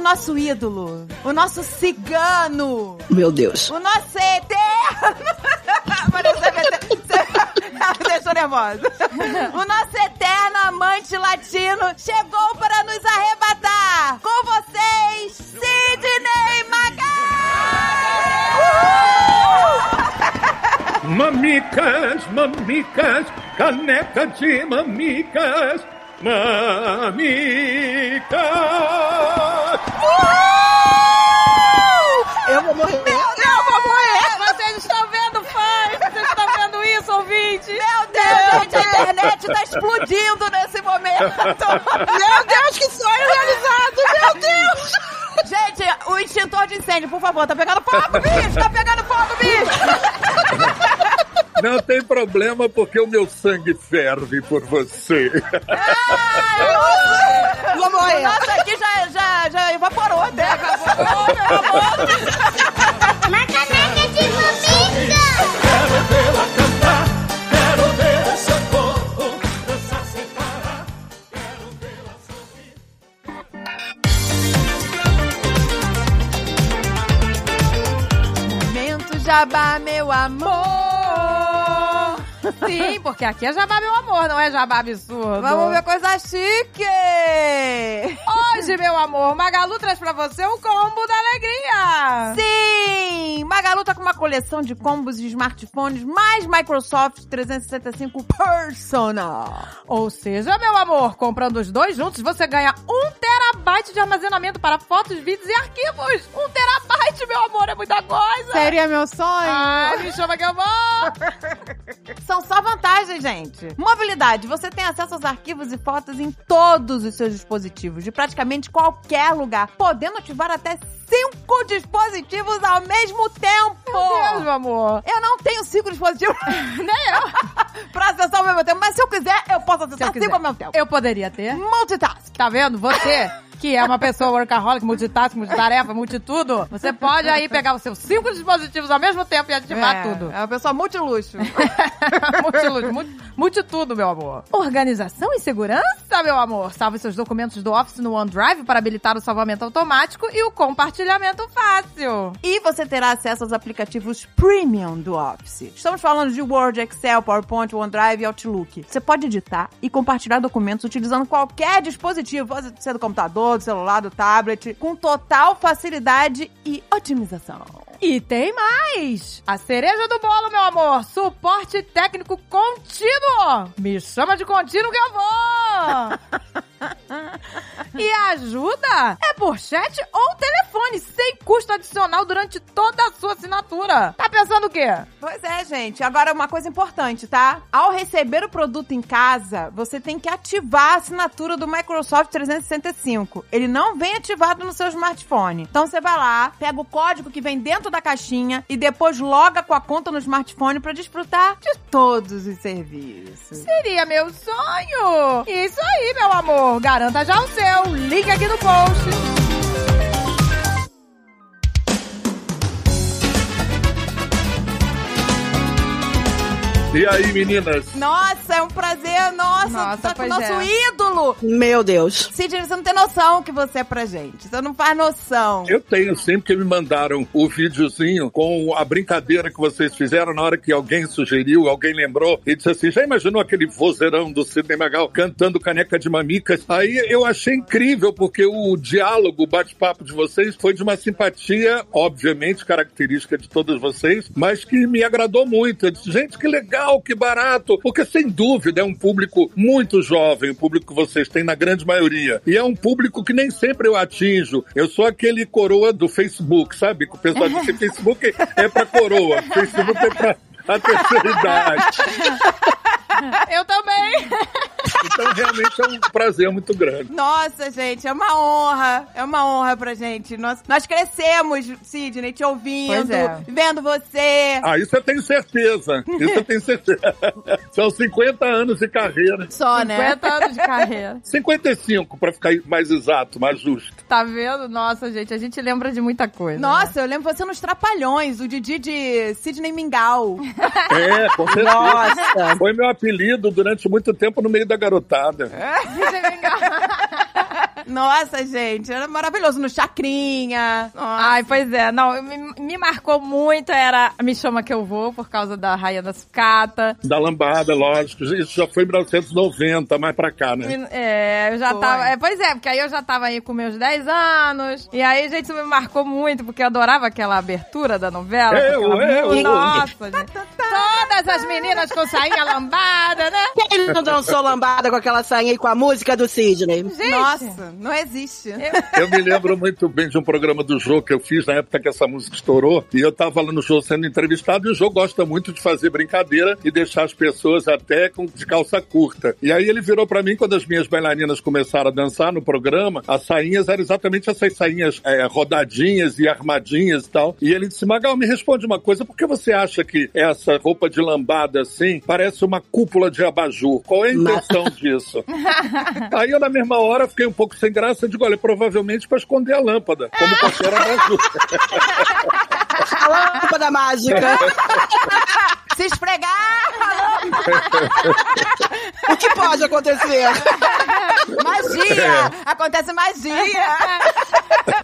o nosso ídolo, o nosso cigano, Meu Deus. o nosso eterno. Deixou nervosa. O nosso eterno amante latino chegou para nos arrebatar. Com vocês, Sidney Magal! Mamicas, mamicas, caneca de mamicas, mamicas. Eu vou morrer. Eu vou morrer! Vocês estão vendo, fãs? Vocês estão vendo isso, ouvinte? Meu Deus, gente, a internet tá explodindo nesse momento. Meu Deus, que sonho realizado! Meu Deus! Gente, o extintor de incêndio, por favor, tá pegando fogo, bicho! Tá pegando fogo, bicho! Não tem problema porque o meu sangue ferve por você. Vou O morrer. nosso aqui já, já, já evaporou até. Acabou, Uma caneca de mamica! Quero vê-la cantar, quero ver esse corpo dançar sem parar. Quero vê-la sorrir. Momento jabá, meu amor. Sim, porque aqui é jabá, meu amor, não é jabá absurdo. Vamos ver coisa chique. Hoje, meu amor, Magalu traz pra você o combo da alegria. Sim! Magalu tá com uma coleção de combos de smartphones mais Microsoft 365 Personal. Ou seja, meu amor, comprando os dois juntos, você ganha um terabyte de armazenamento para fotos, vídeos e arquivos. Um terabyte, meu amor, é muita coisa. Seria meu sonho? Ai, me chama que eu vou. São só vantagens, gente. Mobilidade. Você tem acesso aos arquivos e fotos em todos os seus dispositivos, de praticamente qualquer lugar, podendo ativar até cinco dispositivos ao mesmo tempo. Meu Deus, meu amor. Eu não tenho cinco dispositivos Nem eu. pra acessar ao mesmo tempo, mas se eu quiser, eu posso acessar cinco ao mesmo tempo. Eu poderia ter. Multitask. Tá vendo? Você, que é uma pessoa workaholic, multitask, multitarefa, multitudo, você pode aí pegar os seus cinco dispositivos ao mesmo tempo e ativar é, tudo. É uma pessoa multiluxo. Multiluxo, multi- multitudo, meu amor. Organização e segurança, meu amor. Salve seus documentos do Office no OneDrive para habilitar o salvamento automático e o compartilhamento fácil. E você terá acesso aos aplicativos premium do Office. Estamos falando de Word, Excel, PowerPoint, OneDrive e Outlook. Você pode editar e compartilhar documentos utilizando qualquer dispositivo, pode ser do computador, do celular, do tablet, com total facilidade e otimização. E tem mais! A cereja do bolo, meu amor! Suporte técnico contínuo! Me chama de contínuo que eu vou! e a ajuda é por chat ou telefone, sem custo adicional durante toda a sua assinatura. Tá pensando o quê? Pois é, gente. Agora, uma coisa importante, tá? Ao receber o produto em casa, você tem que ativar a assinatura do Microsoft 365. Ele não vem ativado no seu smartphone. Então, você vai lá, pega o código que vem dentro da caixinha e depois loga com a conta no smartphone pra desfrutar de todos os serviços. Seria meu sonho! Isso aí, meu amor! Garanta já o seu! Link aqui no post! E aí, meninas? Nossa, é um prazer. Nossa, Nossa, tá com o nosso é. ídolo. Meu Deus. Sidney, você não tem noção que você é pra gente. Você não faz noção. Eu tenho sempre que me mandaram o videozinho com a brincadeira que vocês fizeram na hora que alguém sugeriu, alguém lembrou e disse assim: já imaginou aquele vozeirão do Sidney Magal cantando caneca de mamicas? Aí eu achei incrível, porque o diálogo, o bate-papo de vocês foi de uma simpatia, obviamente, característica de todos vocês, mas que me agradou muito. Eu disse, gente, que legal, que barato, porque sem dúvida é um público muito jovem, o público que vocês têm na grande maioria. E é um público que nem sempre eu atinjo. Eu sou aquele coroa do Facebook, sabe? Que o pessoal diz que Facebook é pra coroa, Facebook é pra a terceira idade. Eu também! Então realmente é um prazer muito grande. Nossa, gente, é uma honra. É uma honra pra gente. Nós, nós crescemos, Sidney, te ouvindo, Pois é. vendo você. Ah, isso eu tenho certeza. Isso eu tenho certeza. São 50 anos de carreira. Só, né? 50 anos de carreira. 55, pra ficar mais exato, mais justo. Tá vendo? Nossa, gente, a gente lembra de muita coisa. né? Nossa, eu lembro você nos Trapalhões, o Didi de Sidney Mingau. É, com certeza. Nossa. Foi meu apelido durante muito tempo no meio da garotada. Virgem Bengala. Nossa, gente, era maravilhoso. No Chacrinha. Nossa. Ai, pois é. Não, me, me marcou muito, era Me Chama Que Eu Vou, por causa da Rainha da Sucata. Da lambada, lógico. Isso já foi em 1990, mais pra cá, né? É, eu já Foi. tava. É, pois é, porque aí eu já tava aí com meus 10 anos. E aí, gente, isso me marcou muito, porque eu adorava aquela abertura da novela. Eu, eu. música. Nossa, gente. Todas as meninas com sainha lambada, né? Ele não dançou lambada com aquela sainha e com a música do Sidney. Gente, Nossa, não existe. Eu me lembro muito bem de um programa do Jô que eu fiz na época que essa música estourou. E eu tava lá no Jô sendo entrevistado e o Jô gosta muito de fazer brincadeira e deixar as pessoas até com de calça curta. E aí ele virou pra mim quando as minhas bailarinas começaram a dançar no programa, as sainhas eram exatamente essas sainhas é, rodadinhas e armadinhas e tal. E ele disse, Magal, me responde uma coisa, por que você acha que essa roupa de lambada assim parece uma cúpula de abajur? Qual é a intenção disso? Aí eu, na mesma hora, fiquei um pouco sem graça. Digo, olha, provavelmente para esconder a lâmpada, como qualquer abajur. A lâmpada mágica. Se esfregar! O que pode acontecer? Magia! Acontece magia!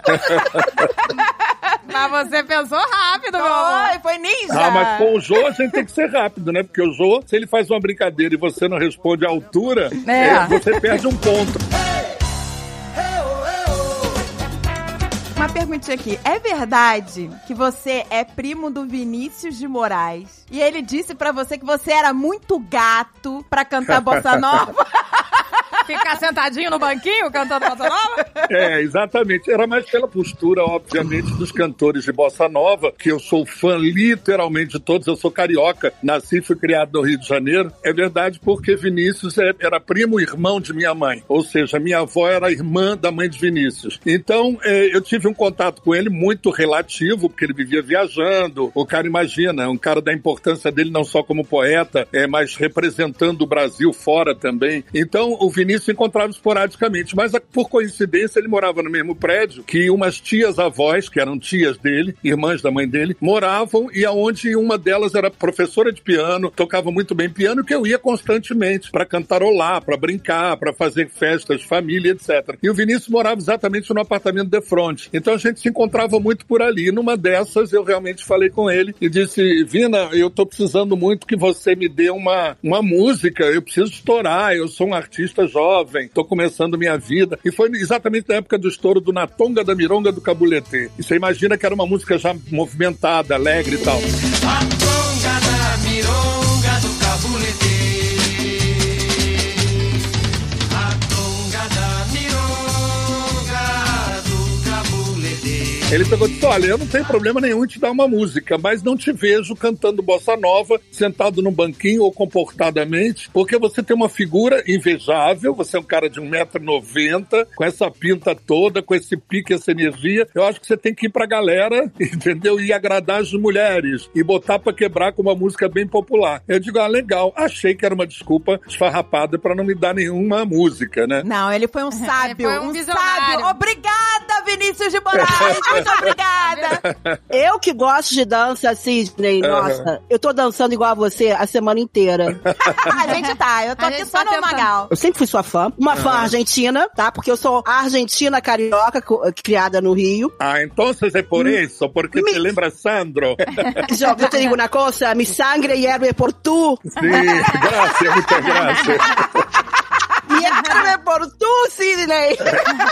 mas você pensou rápido, meu amor. Foi, ninja! Ah, mas com o Jô a gente tem que ser rápido, né? Porque o Jô, se ele faz uma brincadeira e você não responde à altura, É. é, você perde um ponto. Uma perguntinha aqui. É verdade que você é primo do Vinícius de Moraes? E ele disse pra você que você era muito gato pra cantar bossa nova? Ficar sentadinho no banquinho cantando bossa nova? É, exatamente. Era mais pela postura, obviamente, dos cantores de bossa nova, que eu sou fã literalmente de todos. Eu sou carioca, nasci e fui criado no Rio de Janeiro. É verdade porque Vinícius é- era primo irmão de minha mãe. Ou seja, minha avó era irmã da mãe de Vinícius. Então, é, eu tive um contato com ele muito relativo, porque ele vivia viajando. O cara imagina, um cara da importância dele não só como poeta, é, mas representando o Brasil fora também. Então, o Vinícius se encontrava esporadicamente, mas a- por coincidência ele morava no mesmo prédio que umas tias avós, que eram tias dele, irmãs da mãe dele, moravam e aonde uma delas era professora de piano, tocava muito bem piano, que eu ia constantemente para cantarolar, para brincar, para fazer festas, família, etc. E o Vinícius morava exatamente no apartamento de frente. Então a gente se encontrava muito por ali. Numa dessas eu realmente falei com ele e disse: "Vina, eu tô precisando muito que você me dê uma uma música, eu preciso estourar, eu sou um artista jovem, tô começando minha vida". E foi exatamente na época do estouro do Na Tonga da Mironga do Cabulete. E você imagina que era uma música já movimentada, alegre e tal. A tonga da mironga Ele pegou e disse: Olha, eu não tenho problema nenhum em te dar uma música, mas não te vejo cantando bossa nova, sentado num banquinho ou comportadamente, porque você tem uma figura invejável, você é um cara de 1,90m, com essa pinta toda, com esse pique, essa energia. Eu acho que você tem que ir pra galera, entendeu? E agradar as mulheres e botar pra quebrar com uma música bem popular. Eu digo: Ah, legal. Achei que era uma desculpa esfarrapada pra não me dar nenhuma música, né? Não, ele foi um sábio. foi um um visionário. sábio. Obrigada, Vinícius de Moraes. Muito obrigada. Eu que gosto de dança, Sidney, nossa, eu tô dançando igual a você a semana inteira. A gente tá. Eu tô A aqui só tá no tentando. Magal. Eu sempre fui sua fã. Uma fã argentina, tá? Porque eu sou argentina carioca, criada no Rio. Ah, entonces é por isso, porque te Me- lembra Sandro. Yo, yo te digo una cosa, mi sangre hierve por tú. Sim, graças, muita graça. Hierve por tú, Sidney.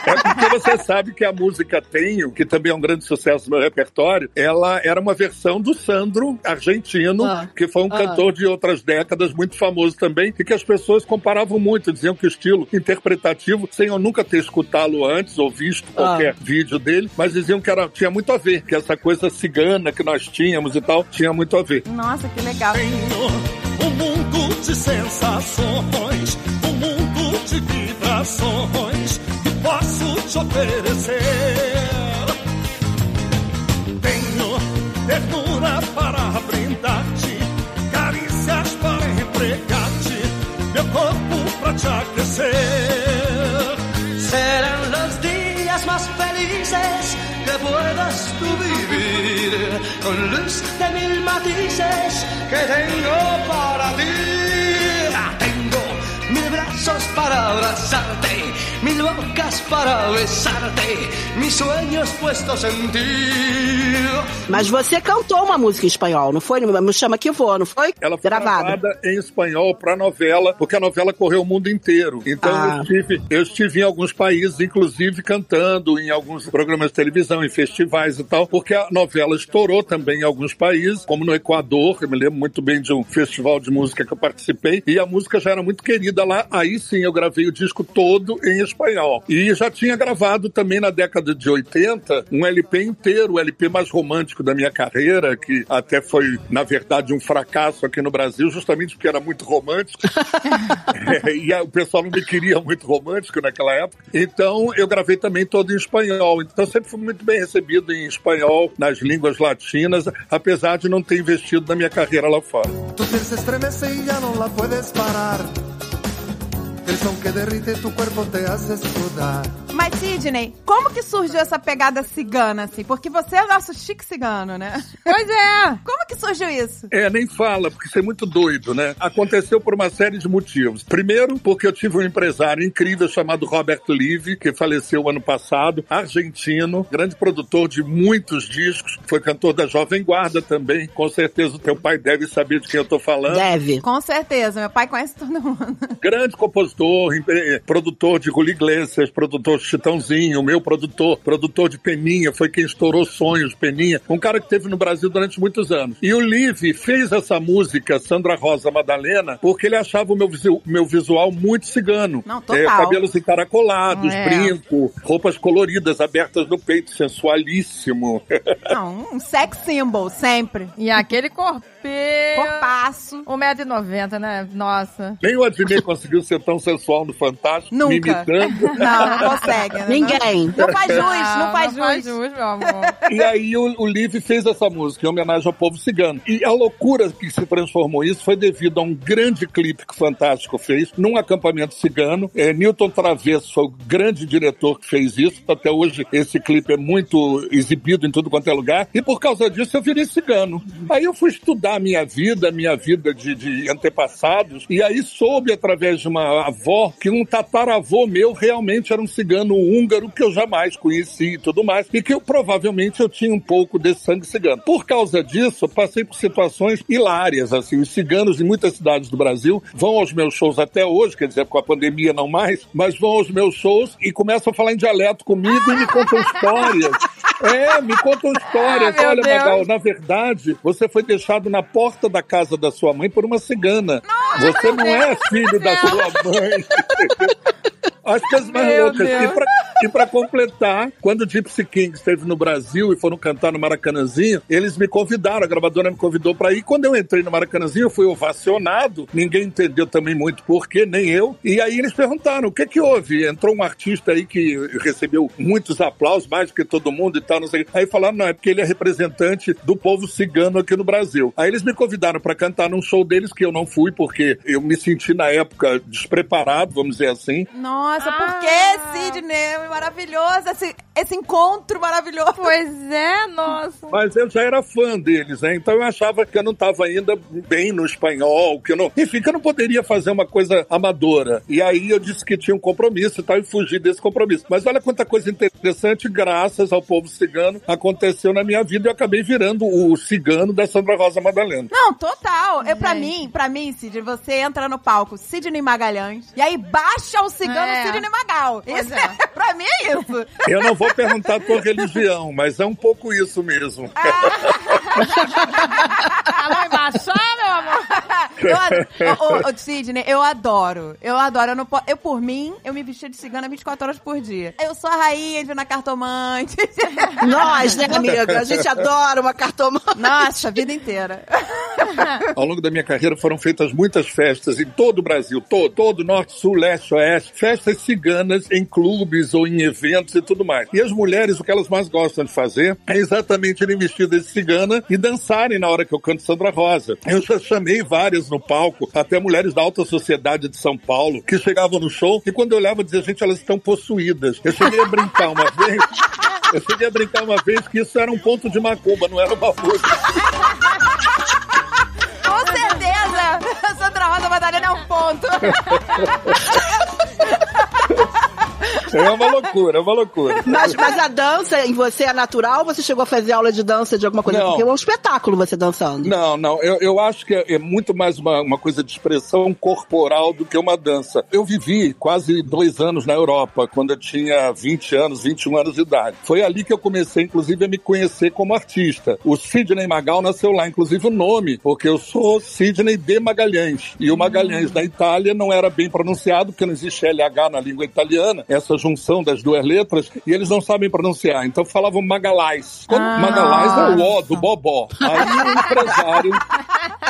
É porque você sabe que a música Tenho, que também é um grande sucesso no meu repertório, ela era uma versão do Sandro, argentino, Ah. que foi um Ah. cantor de outras décadas, muito famoso também, e que as pessoas comparavam muito, diziam que o estilo interpretativo, sem eu nunca ter escutado antes ou visto qualquer vídeo dele, mas diziam que era, tinha muito a ver, que essa coisa cigana que nós tínhamos e tal, tinha muito a ver. Nossa, que legal. Um mundo de sensações, vibrações que posso te oferecer. Tenho ternura para brindar-te, carícias para empregar-te, meu corpo para te aquecer. Serão os dias mais felizes que puedas tu vivir, con luz de mil matices que tengo para abrazarte, mil bocas para besarte, mis sueños puestos en ti. Mas você cantou uma música em espanhol, não foi? Me chama que vou, não foi? Ela foi Gravada. gravada em espanhol pra novela, porque a novela correu o mundo inteiro. Então Ah. eu, estive, eu estive em alguns países, inclusive cantando em alguns programas de televisão, em festivais e tal, porque a novela estourou também em alguns países, como no Equador, eu me lembro muito bem de um festival de música que eu participei, e a música já era muito querida lá. Aí sim eu gravei o disco todo em espanhol. E já tinha gravado também na década de 80 um LP inteiro, o LP mais romântico da minha carreira, que até foi, na verdade, um fracasso aqui no Brasil, justamente porque era muito romântico. É, e a- o pessoal não me queria muito romântico naquela época. Então eu gravei também todo em espanhol. Então sempre fui muito bem recebido em espanhol, nas línguas latinas, apesar de não ter investido na minha carreira lá fora. Tu que derrite tu cuerpo te hace sudar. Mas, Sidney, como que surgiu essa pegada cigana, assim? Porque você é o nosso chique cigano, né? Pois é. Como que surgiu isso? É, nem fala, porque isso é muito doido, né? Aconteceu por uma série de motivos. Primeiro, porque eu tive um empresário incrível chamado Robert Live, que faleceu ano passado, argentino, grande produtor de muitos discos, foi cantor da Jovem Guarda também. Com certeza o teu pai deve saber de quem eu tô falando. Deve. Com certeza, meu pai conhece todo mundo. grande compositor, eh, produtor de Julio Iglesias, produtor de Chitãozinho, meu produtor, produtor de Peninha, foi quem estourou Sonhos, Peninha, um cara que teve no Brasil durante muitos anos. E o Live fez essa música, Sandra Rosa Madalena, porque ele achava o meu, visu- meu visual muito cigano. Não, total. cabelos encaracolados, É. brinco, roupas coloridas, abertas no peito, sensualíssimo. Não, um sex symbol, sempre. E aquele corpinho. Corpaço. 1,90m, né? Nossa. Nem o Adnet conseguiu ser tão sensual no Fantástico, me Nunca. imitando. Não, não consegue. né? Ninguém. Não faz jus, não faz não faz jus. jus, meu amor. E aí o, o Liv fez essa música em homenagem ao povo cigano. E a loucura que se transformou isso foi devido a um grande clipe que o Fantástico fez num acampamento cigano. É, Newton Travesso foi o grande diretor que fez isso. Até hoje esse clipe é muito exibido em tudo quanto é lugar. E por causa disso eu virei cigano. Aí eu fui estudar a minha vida, a minha vida de, de antepassados. E aí soube através de uma avó que um tataravô meu realmente era um cigano húngaro que eu jamais conheci e tudo mais. E que eu provavelmente eu tinha um pouco desse sangue cigano. Por causa disso, eu passei por situações hilárias, assim. Os ciganos em muitas cidades do Brasil vão aos meus shows até hoje, quer dizer, com a pandemia não mais, mas vão aos meus shows e começam a falar em dialeto comigo e me contam histórias. É, me contam histórias. Ah, Olha. Magal, na verdade, você foi deixado na porta da casa da sua mãe por uma cigana. Você não é filho da sua mãe. As coisas mais. E pra, e pra completar, quando o Gypsy King esteve no Brasil e foram cantar no Maracanãzinho, eles me convidaram, a gravadora me convidou pra ir. Quando eu entrei no Maracanãzinho, eu fui ovacionado. Ninguém entendeu também muito porquê, nem eu. E aí eles perguntaram, o que que houve? Entrou um artista aí que recebeu muitos aplausos, mais do que todo mundo e tal, não sei. Aí falaram, não, é porque ele é representante do povo cigano aqui no Brasil. Aí eles me convidaram pra cantar num show deles que eu não fui, porque eu me senti na época despreparado, vamos dizer assim. Nossa, por Ah. que, Sidney? Maravilhoso, esse, esse encontro maravilhoso. Pois é, nossa. Mas eu já era fã deles, né? Então eu achava que eu não estava ainda bem no espanhol, que eu não. Enfim, que eu não poderia fazer uma coisa amadora. E aí eu disse que tinha um compromisso e tal, e fugi desse compromisso. Mas olha quanta coisa interessante, graças ao povo cigano, aconteceu na minha vida e eu acabei virando o cigano da Sandra Rosa Madalena. Não, total. Eu, pra Gente. mim, pra mim, Sidney, você entra no palco Sidney Magalhães e aí baixa o cigano É. Sidney Magal. Pois Isso é. é. pra mim é isso. Eu não vou perguntar tua religião, mas é um pouco isso mesmo. Alô, embaixar, meu amor. Eu adoro. Ô, ô, Sidney, eu adoro. Eu adoro. Eu, não po- eu, por mim, eu me vestia de cigana 24 horas por dia. Eu sou a rainha de na cartomante. Nós, né, amiga? A gente adora uma cartomante. Nossa, a vida inteira. Ao longo da minha carreira foram feitas muitas festas em todo o Brasil, todo, todo norte, sul, leste, oeste, festas ciganas em clubes ou em eventos e tudo mais. E as mulheres, o que elas mais gostam de fazer é exatamente irem vestidas de cigana e dançarem na hora que eu canto Sandra Rosa. Eu já chamei várias no palco, até mulheres da alta sociedade de São Paulo, que chegavam no show e quando eu olhava dizia, gente, elas estão possuídas. Eu cheguei a brincar uma vez, eu cheguei a brincar uma vez que isso era um ponto de macumba, não era uma música. Com certeza. Sandra Rosa Madalena é um ponto. É uma loucura, é uma loucura. Mas, mas a dança em você é natural você chegou a fazer aula de dança de alguma coisa? Não. Porque é um espetáculo você dançando. Não, não. Eu, eu acho que é, é muito mais uma, uma coisa de expressão corporal do que uma dança. Eu vivi quase dois anos na Europa, quando eu tinha 20 anos, 21 anos de idade. Foi ali que eu comecei, inclusive, a me conhecer como artista. O Sidney Magal nasceu lá, inclusive o nome, porque eu sou Sidney de Magalhães. E o Magalhães na Itália não era bem pronunciado, porque não existe LH na língua italiana, essa junção das duas letras, e eles não sabem pronunciar. Então falavam Magalhães. Quando Ah. Magalhães é o O do Bobó. Aí o empresário.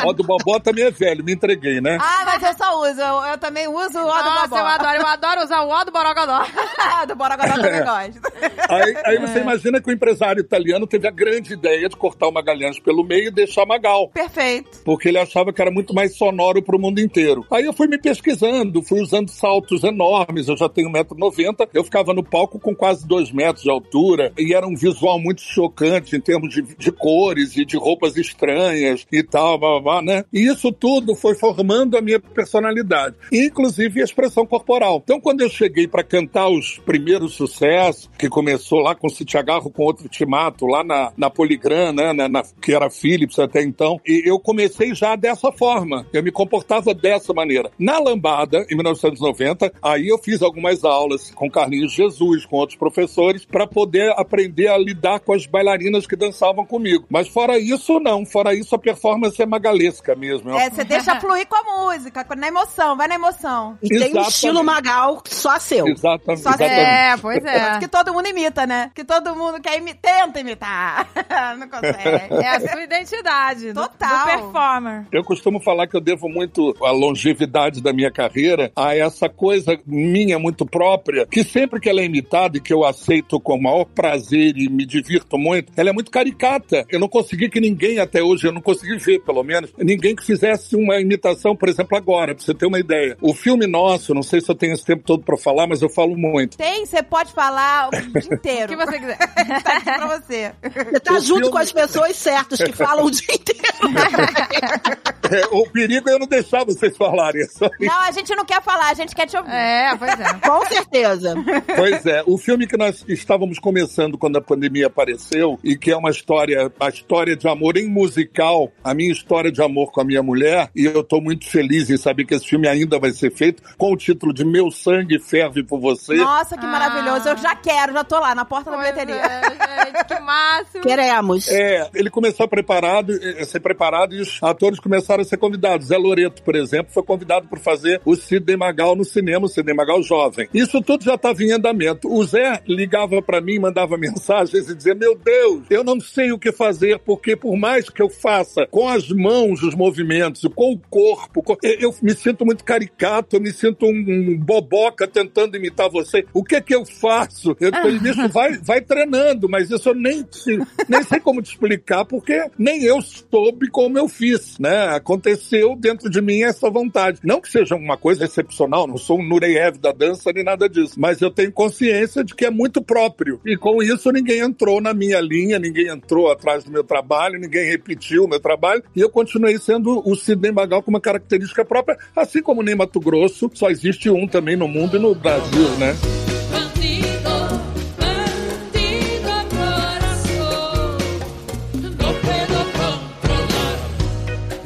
O do Bobó também é velho, me entreguei, né? Ah, mas eu só uso. Eu, eu também uso o ó do Bobó. eu adoro. Eu adoro usar o ó do Borogodó. do Borogodó também gosto. Aí, aí você imagina que o empresário italiano teve a grande ideia de cortar o Magalhães pelo meio e deixar Magal. Perfeito. Porque ele achava que era muito mais sonoro pro mundo inteiro. Aí eu fui me pesquisando, fui usando saltos enormes, eu já tenho 1,90m, eu ficava no palco com quase 2 metros de altura, e era um visual muito chocante em termos de, de cores e de roupas estranhas e tal, blá, blá, blá, né? E isso tudo foi formando a minha personalidade, inclusive a expressão corporal. Então quando eu cheguei para cantar os primeiros sucessos, que começou lá com o City Agarro, com outro timato, lá na, na Poligram, né, na, na- que era Philips até então, e eu comecei já dessa forma, eu me comportava dessa maneira. Na Lambada, em 1990, aí eu fiz algumas aulas com Carlinhos Jesus, com outros professores, para poder aprender a lidar com as bailarinas que dançavam comigo. Mas fora isso, não. Fora isso, a performance é magalesca mesmo. É, você deixa fluir com a música, na emoção, vai na emoção. E tem um Exatamente. estilo Magal só seu. Exatamente. Só que- exatamente. É, pois é. Que todo mundo imita, né? Que todo mundo quer imi tenta imitar. Não consegue. É a sua identidade. do- Total. Do, performer. Eu costumo falar que eu devo muito a longevidade da minha carreira a essa coisa minha muito própria, que sempre que ela é imitada e que eu aceito com o maior prazer e me divirto muito, ela é muito caricata. Eu não consegui que ninguém até hoje, eu não consegui ver, pelo menos, ninguém que fizesse uma imitação, por exemplo, agora, pra você ter uma ideia. O filme nosso, não sei se eu tenho esse tempo todo pra falar, mas eu falo muito. Tem, você pode falar o dia O inteiro. que você quiser. tá aqui pra você. Você tá O junto filme- com as pessoas certas que falam o dia inteiro. É, o perigo é eu não deixar vocês falarem. é só isso. Não, a gente não quer falar, a gente quer te ouvir. É, pois é. Com certeza. Pois é, o filme que nós estávamos começando quando a pandemia apareceu e que é uma história, a história de amor em musical, a minha história de amor com a minha mulher, e eu estou muito feliz em saber que esse filme ainda vai ser feito com o título de Meu Sangue Ferve por Você. Nossa, que Ah. maravilhoso. Eu já quero, já tô lá na porta da Pois bilheteria. é, gente, que máximo. Queremos. É, ele começou a preparado, a ser preparado e os atores começaram a ser convidados. Zé Loreto, por exemplo, foi convidado por fazer o Sidney Magal no cinema, o Sidney Magal jovem. Isso tudo já estava em andamento. O Zé ligava para mim, mandava mensagens e dizia: Meu Deus, eu não sei o que fazer, porque por mais que eu faça com as mãos os movimentos, com o corpo, com- eu, eu me sinto muito caricato, eu me sinto um, um boboca tentando imitar você. O que é que eu faço? Eu falei, bicho, vai, vai treinando, mas isso eu nem, te- nem sei como te explicar, porque nem eu soube como eu fiz, né? Aconteceu dentro de mim essa vontade. Não que seja uma coisa excepcional, não sou um Nureyev da dança nem nada disso, mas eu tenho consciência de que é muito próprio. E com isso ninguém entrou na minha linha, ninguém entrou atrás do meu trabalho, ninguém repetiu o meu trabalho, e eu continuei sendo o Sidney Magal com uma característica própria, assim como nem Mato Grosso, só existe um também no mundo e no Brasil, né?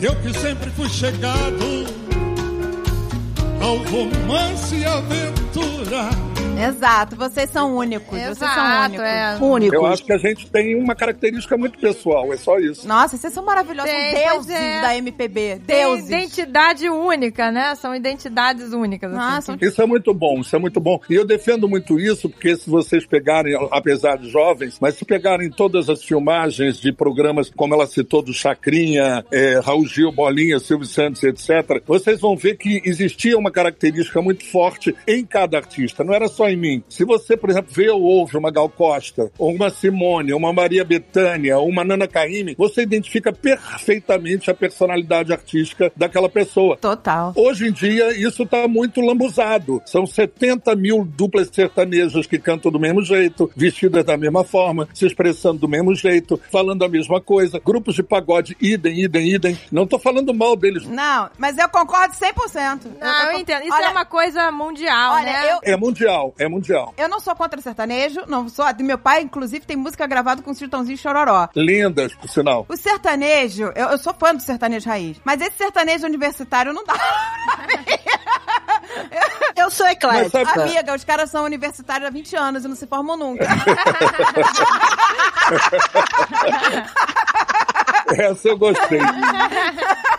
Eu que sempre fui chegado ao romance e aventura. Exato, vocês são únicos. vocês são Exato, únicos. é. Únicos. Eu acho que a gente tem uma característica muito pessoal, é só isso. Nossa, vocês são maravilhosos. Tem, são deuses é. da MPB. Tem Deuses. identidade única, né? São identidades únicas. assim, Nossa, Isso é muito bom, isso é muito bom. E eu defendo muito isso, porque se vocês pegarem, apesar de jovens, mas se pegarem todas as filmagens de programas, como ela citou, do Chacrinha, é, Raul Gil, Bolinha, Silvio Santos, etc., vocês vão ver que existia uma característica muito forte em cada artista. Não era só só em mim. Se você, por exemplo, vê ou ouve uma Gal Costa, ou uma Simone, ou uma Maria Bethânia, ou uma Nana Caymmi, você identifica perfeitamente a personalidade artística daquela pessoa. Total. Hoje em dia, isso está muito lambuzado. São 70 mil duplas sertanejas que cantam do mesmo jeito, vestidas da mesma forma, se expressando do mesmo jeito, falando a mesma coisa. Grupos de pagode, idem, idem, idem. Não tô falando mal deles. Não, mas eu concordo 100%. Não, eu entendo. Isso olha, é uma coisa mundial, Olha, né? eu, É mundial, é mundial. eu não sou contra sertanejo, não sou. Meu pai, inclusive, tem música gravada com o Chitãozinho e Chororó. Lindas, por sinal. O sertanejo, eu, eu sou fã do sertanejo raiz, mas esse sertanejo universitário não dá. Eu sou Mas eclética. sabe- Amiga, os caras são universitários há 20 anos e não se formam nunca. Essa eu gostei.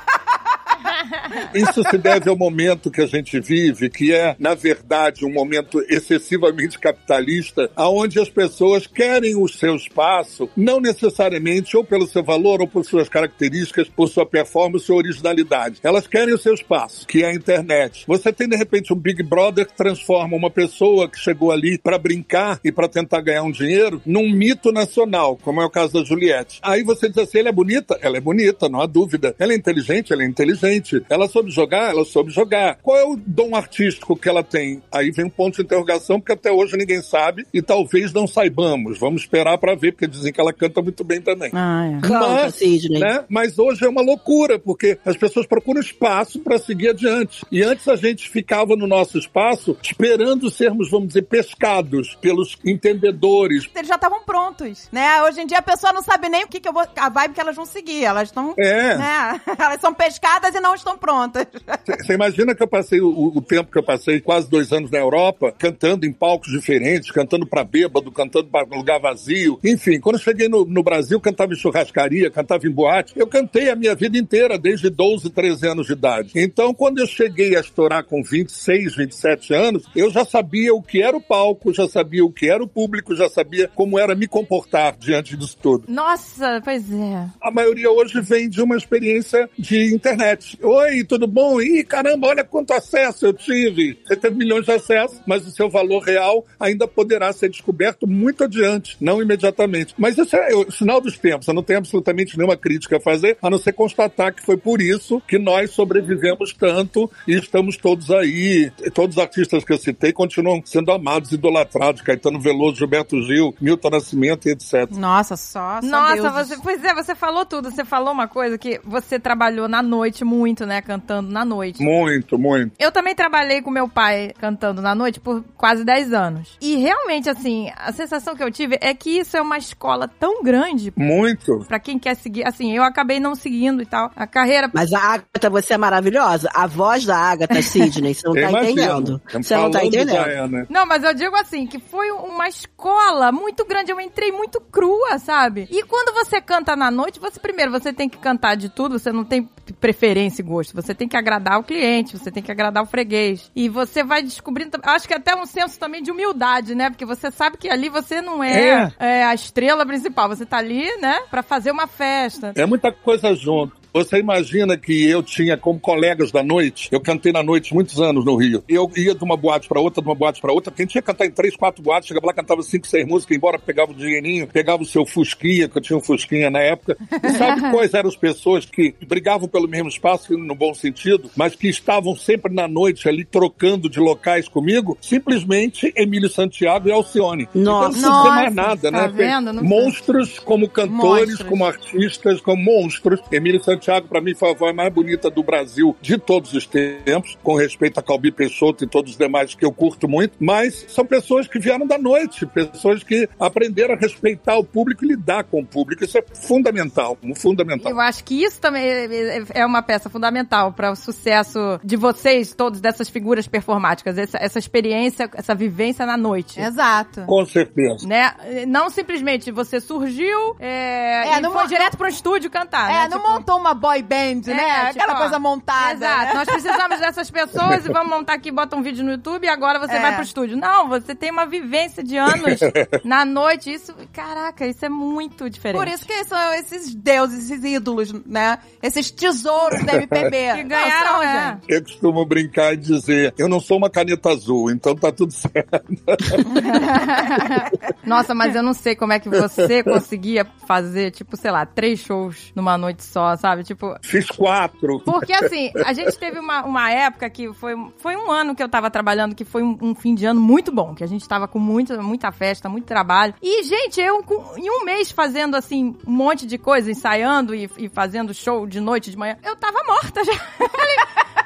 Isso se deve ao momento que a gente vive, que é, na verdade, um momento excessivamente capitalista, aonde as pessoas querem o seu espaço, não necessariamente ou pelo seu valor ou por suas características, por sua performance ou originalidade. Elas querem o seu espaço, que é a internet. Você tem, de repente, um Big Brother que transforma uma pessoa que chegou ali para brincar e para tentar ganhar um dinheiro num mito nacional, como é o caso da Juliette. Aí você diz assim, ela é bonita? Ela é bonita, não há dúvida. Ela é inteligente? Ela é inteligente. Ela soube jogar? Ela soube jogar. Qual é o dom artístico que ela tem? Aí vem um ponto de interrogação, porque até hoje ninguém sabe e talvez não saibamos. Vamos esperar para ver, porque dizem que ela canta muito bem também. Ah, é. Canta, Mas, Sidney. né? Mas hoje é uma loucura, porque as pessoas procuram espaço para seguir adiante. E antes a gente ficava no nosso espaço esperando sermos, vamos dizer, pescados pelos entendedores. Eles já estavam prontos, né? Hoje em dia a pessoa não sabe nem o que, que eu vou. a vibe que elas vão seguir. Elas estão. É. Né? Elas são pescadas e não estão prontas. Você imagina que eu passei o, o tempo que eu passei, quase dois anos na Europa, cantando em palcos diferentes, cantando para bêbado, cantando para lugar vazio. Enfim, quando eu cheguei no, no Brasil, cantava em churrascaria, cantava em boate. Eu cantei a minha vida inteira, desde 12, 13 anos de idade. Então, quando eu cheguei a estourar com 26, 27 anos, eu já sabia o que era o palco, já sabia o que era o público, já sabia como era me comportar diante disso tudo. Nossa, pois é. A maioria hoje vem de uma experiência de internet. Oi, tudo bom? Ih, caramba, olha quanto acesso eu tive. Você teve milhões de acessos, mas o seu valor real ainda poderá ser descoberto muito adiante, não imediatamente. Mas isso é o sinal dos tempos. Eu não tenho absolutamente nenhuma crítica a fazer, a não ser constatar que foi por isso que nós sobrevivemos tanto e estamos todos aí. Todos os artistas que eu citei continuam sendo amados, idolatrados. Caetano Veloso, Gilberto Gil, Milton Nascimento e etc. Nossa, só. só Nossa, você, pois é, você falou tudo. Você falou uma coisa que você trabalhou na noite muito, né? Cantando na noite. Muito, muito. Eu também trabalhei com meu pai cantando na noite por quase 10 anos. E realmente, assim, a sensação que eu tive é que isso é uma escola tão grande Muito. pra quem quer seguir. Assim, eu acabei não seguindo e tal. A carreira. Mas a Agatha, você é maravilhosa. A voz da Agatha Sidney, você não tá Imagino. entendendo. Você não tá entendendo. Ana. Não, mas eu digo assim, que foi uma escola muito grande. Eu entrei muito crua, sabe? E quando você canta na noite, você primeiro, você tem que cantar de tudo, você não tem preferência gosto. Você tem que agradar o cliente, você tem que agradar o freguês. E você vai descobrindo, acho que até um senso também de humildade, né? Porque você sabe que ali você não é, é, a estrela principal. Você tá ali, né, pra fazer uma festa. É muita coisa junto. Você imagina que eu tinha como colegas da noite, eu cantei na noite muitos anos no Rio. Eu ia de uma boate pra outra, de uma boate pra outra. Quem tinha que cantar em três, quatro boates, chegava lá, cantava cinco, seis músicas, embora pegava o dinheirinho, pegava o seu fusquinha, que eu tinha um fusquinha na época. E sabe quais eram as pessoas que brigavam pelo mesmo espaço, no bom sentido, mas que estavam sempre na noite ali trocando de locais comigo? Simplesmente Emílio Santiago e Alcione. Nossa. então, não precisa mais nada, tá né? vendo? Não Monstros como cantores, Monstros. como artistas, como monstros. Emílio Santiago, para mim, foi a voz mais bonita do Brasil de todos os tempos, com respeito a Calbi Peixoto e todos os demais que eu curto muito. Mas são pessoas que vieram da noite, pessoas que aprenderam a respeitar o público e lidar com o público. Isso é fundamental, fundamental. Eu acho que isso também é- é uma peça fundamental para o sucesso de vocês, todos, dessas figuras performáticas. Essa, essa experiência, essa vivência na noite. Exato. Com certeza. Né? Não simplesmente você surgiu é, É, e não foi mo- direto pro estúdio cantar. É, né? não Tipo, montou uma uma boy band, né? É, Aquela tipo, ó, coisa montada. Exato. né? Nós precisamos dessas pessoas e vamos montar aqui, bota um vídeo no YouTube e agora você É. vai pro estúdio. Não, você tem uma vivência de anos na noite. Isso, caraca, isso é muito diferente. Por isso que são esses deuses, esses ídolos, né? Esses tesouros da MPB. Que ganharam, Não, são, é. gente. Eu costumo brincar e dizer, eu não sou uma caneta azul, então tá tudo certo. Nossa, mas eu não sei como é que você conseguia fazer, tipo, sei lá, três shows numa noite só, sabe? Tipo, Fiz quatro. Porque assim, a gente teve uma, uma época que foi, foi um ano que eu tava trabalhando, que foi um, um fim de ano muito bom, que a gente tava com muita, muita festa, muito trabalho. E, gente, eu com- em um mês fazendo assim, um monte de coisa, ensaiando e, e fazendo show de noite, de manhã, eu tava morta já.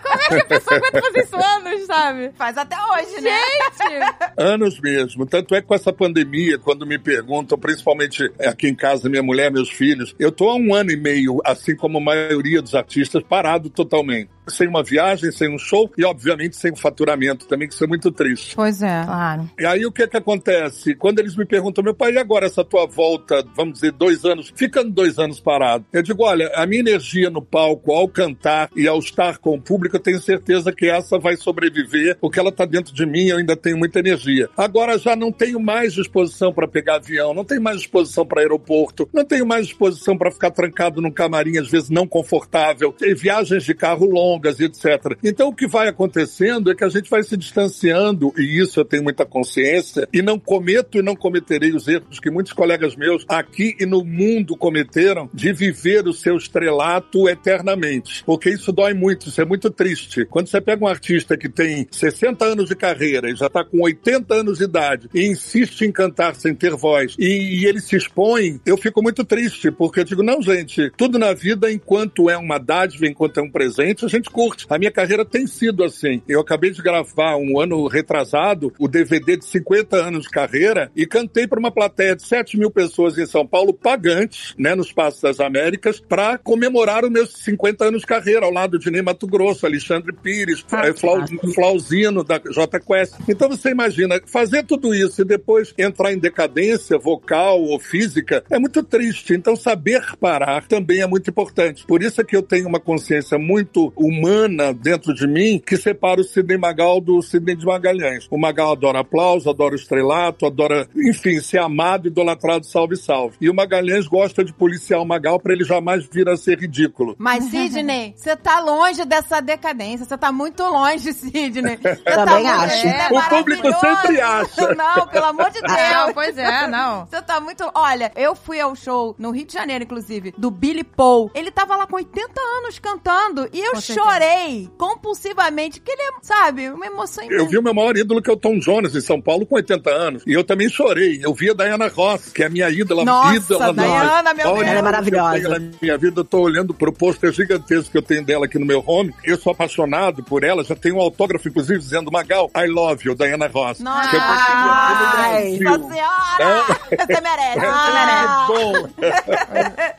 Como é que a pessoa aguenta fazer isso anos, sabe? Faz até hoje, né? Gente! Anos mesmo. Tanto é que com essa pandemia, quando me perguntam, principalmente aqui em casa, minha mulher, meus filhos, eu tô há um ano e meio, assim como maioria dos artistas, parado totalmente. Sem uma viagem, sem um show e, obviamente, sem um faturamento também, que isso é muito triste. Pois é. Claro. E aí o que que acontece? Quando eles me perguntam, meu pai, e agora essa tua volta, vamos dizer, dois anos, ficando dois anos parado? Eu digo, olha, a minha energia no palco, ao cantar e ao estar com o público, eu tenho certeza que essa vai sobreviver, porque ela está dentro de mim, eu ainda tenho muita energia. Agora já não tenho mais disposição para pegar avião, não tenho mais disposição para aeroporto, não tenho mais disposição para ficar trancado num camarim, às vezes não confortável, viagens de carro longas etc. Então o que vai acontecendo é que a gente vai se distanciando, e isso eu tenho muita consciência, e não cometo e não cometerei os erros que muitos colegas meus aqui e no mundo cometeram de viver o seu estrelato eternamente. Porque isso dói muito, isso é muito triste. Quando você pega um artista que tem 60 anos de carreira e já está com 80 anos de idade e insiste em cantar sem ter voz e, e ele se expõe, eu fico muito triste, porque eu digo, não, gente, tudo na vida, enquanto é uma dádiva, enquanto é um presente, a gente curte. A minha carreira tem sido assim. Eu acabei de gravar um ano retrasado o DVD de 50 anos de carreira e cantei para uma plateia de 7 mil pessoas em São Paulo, pagantes, né, no Espaço das Américas, para comemorar os meus 50 anos de carreira, ao lado de Ney Mato Grosso, Alexandre Pires, Ah, eh, Flau, Flauzino da J Quest. Então você imagina, fazer tudo isso e depois entrar em decadência vocal ou física é muito triste. Então saber parar também é muito importante. Por isso é que eu tenho uma consciência muito humana dentro de mim que separa o Sidney Magal do Sidney de Magalhães. O Magal adora aplauso, adora estrelato, adora, enfim, ser amado, idolatrado, salve, salve. E o Magalhães gosta de policiar o Magal para ele jamais vir a ser ridículo. Mas, Sidney, você tá longe dessa decadência. Você tá muito longe, Sidney. Você tá acho. É O público sempre acha. Não, pelo amor de Deus. Não, pois é, não. Você tá muito. Olha, eu fui ao show no Rio de Janeiro, inclusive, do Billy Paul. Ele tava lá com 80 anos cantando e eu certeza. Chorei compulsivamente. Que ele é, sabe, uma emoção Eu vi o meu maior ídolo, que é o Tom Jones, em São Paulo, com 80 anos. E eu também chorei. Eu vi a Diana Ross, que é a minha ídola. Nossa, ídola Diana, meu Olha, Deus. Ela é maravilhosa. Na minha vida, eu tô olhando pro pôster gigantesco que eu tenho dela aqui no meu home. Eu sou apaixonado por ela. Já tenho um autógrafo, inclusive, dizendo, Magal, I love you, Diana Ross. Nossa, Que eu Ai, Brasil. nossa senhora! Você merece, você merece. É bom.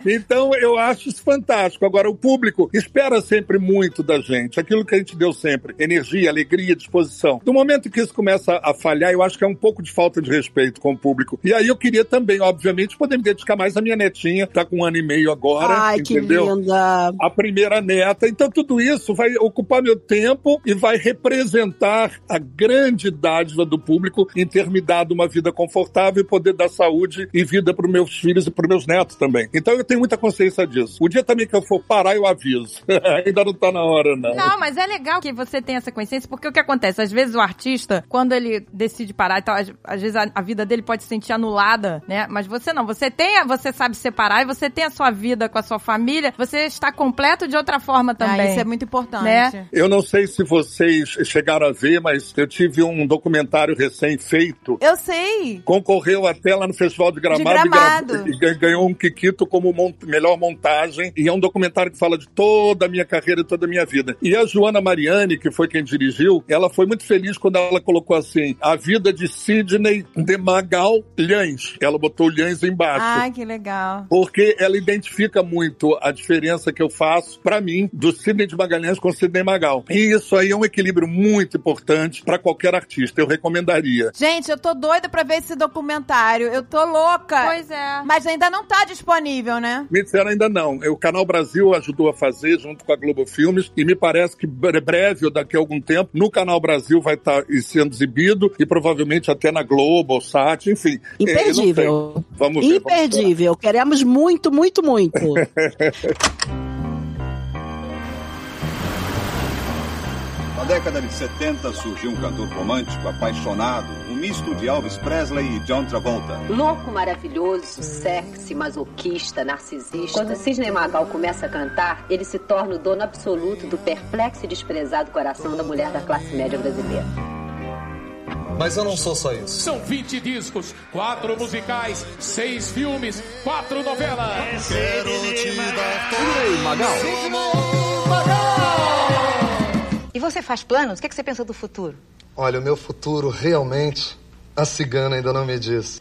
então, eu acho isso fantástico. Agora, o público espera sempre muito da gente. Aquilo que a gente deu sempre. Energia, alegria, disposição. Do momento que isso começa a falhar, eu acho que é um pouco de falta de respeito com o público. E aí eu queria também, obviamente, poder me dedicar mais à minha netinha. Tá com um ano e meio agora, Ai, que entendeu? linda. a primeira neta. Então, tudo isso vai ocupar meu tempo e vai representar a grande dádiva do público em ter me dado uma vida confortável e poder dar saúde e vida para meus filhos e para meus netos também. Então, eu tenho muita consciência disso. O dia também que eu for parar, eu aviso. Ainda não tá na hora, não. Não, mas é legal que você tenha essa consciência, porque o que acontece? Às vezes o artista, quando ele decide parar e tal, às, às vezes a, a vida dele pode se sentir anulada, né? Mas você não, você tem, a- você sabe separar e você tem a sua vida com a sua família, você está completo de outra forma também. Ah, isso é muito importante. Né? Eu não sei se vocês chegaram a ver, mas eu tive um documentário recém-feito Eu sei. concorreu até lá no Festival de Gramado, De Gramado. E, gra- e gan- ganhou um Kikito como mon- melhor montagem. E é um documentário que fala de toda a minha carreira e toda a minha vida. E a Joana Mariani, que foi quem dirigiu, ela foi muito feliz quando ela colocou assim: a vida de Sidney de Magalhães. Ela botou Lhães embaixo. Ai, que legal. Porque ela identifica muito a diferença que eu faço, pra mim, do Sidney de Magalhães com o Sidney Magal. E isso aí é um equilíbrio muito importante pra qualquer artista. Eu recomendaria. Gente, eu tô doida pra ver esse documentário. Eu tô louca. Pois é. Mas ainda não tá disponível, né? Me disseram ainda não. O Canal Brasil ajudou a fazer junto com a Globo Filmes e me parece que bre- breve ou daqui a algum tempo no Canal Brasil vai estar sendo exibido e provavelmente até na Globo, Sat, enfim. Não Imperdível. Vamos ver. vamos Imperdível. Queremos muito, muito, muito. Na década de 70 surgiu um cantor romântico, apaixonado, misto de Elvis Presley e John Travolta. Louco, maravilhoso, sexy, masoquista, narcisista. Quando Sidney Magal começa a cantar, ele se torna o dono absoluto do perplexo e desprezado coração da mulher da classe média brasileira. Mas eu não sou só isso. São 20 discos, 4 musicais, 6 filmes, 4 novelas. Quero te dar E você faz planos? O que, é que você pensa do futuro? Olha, o meu futuro realmente a cigana ainda não me diz.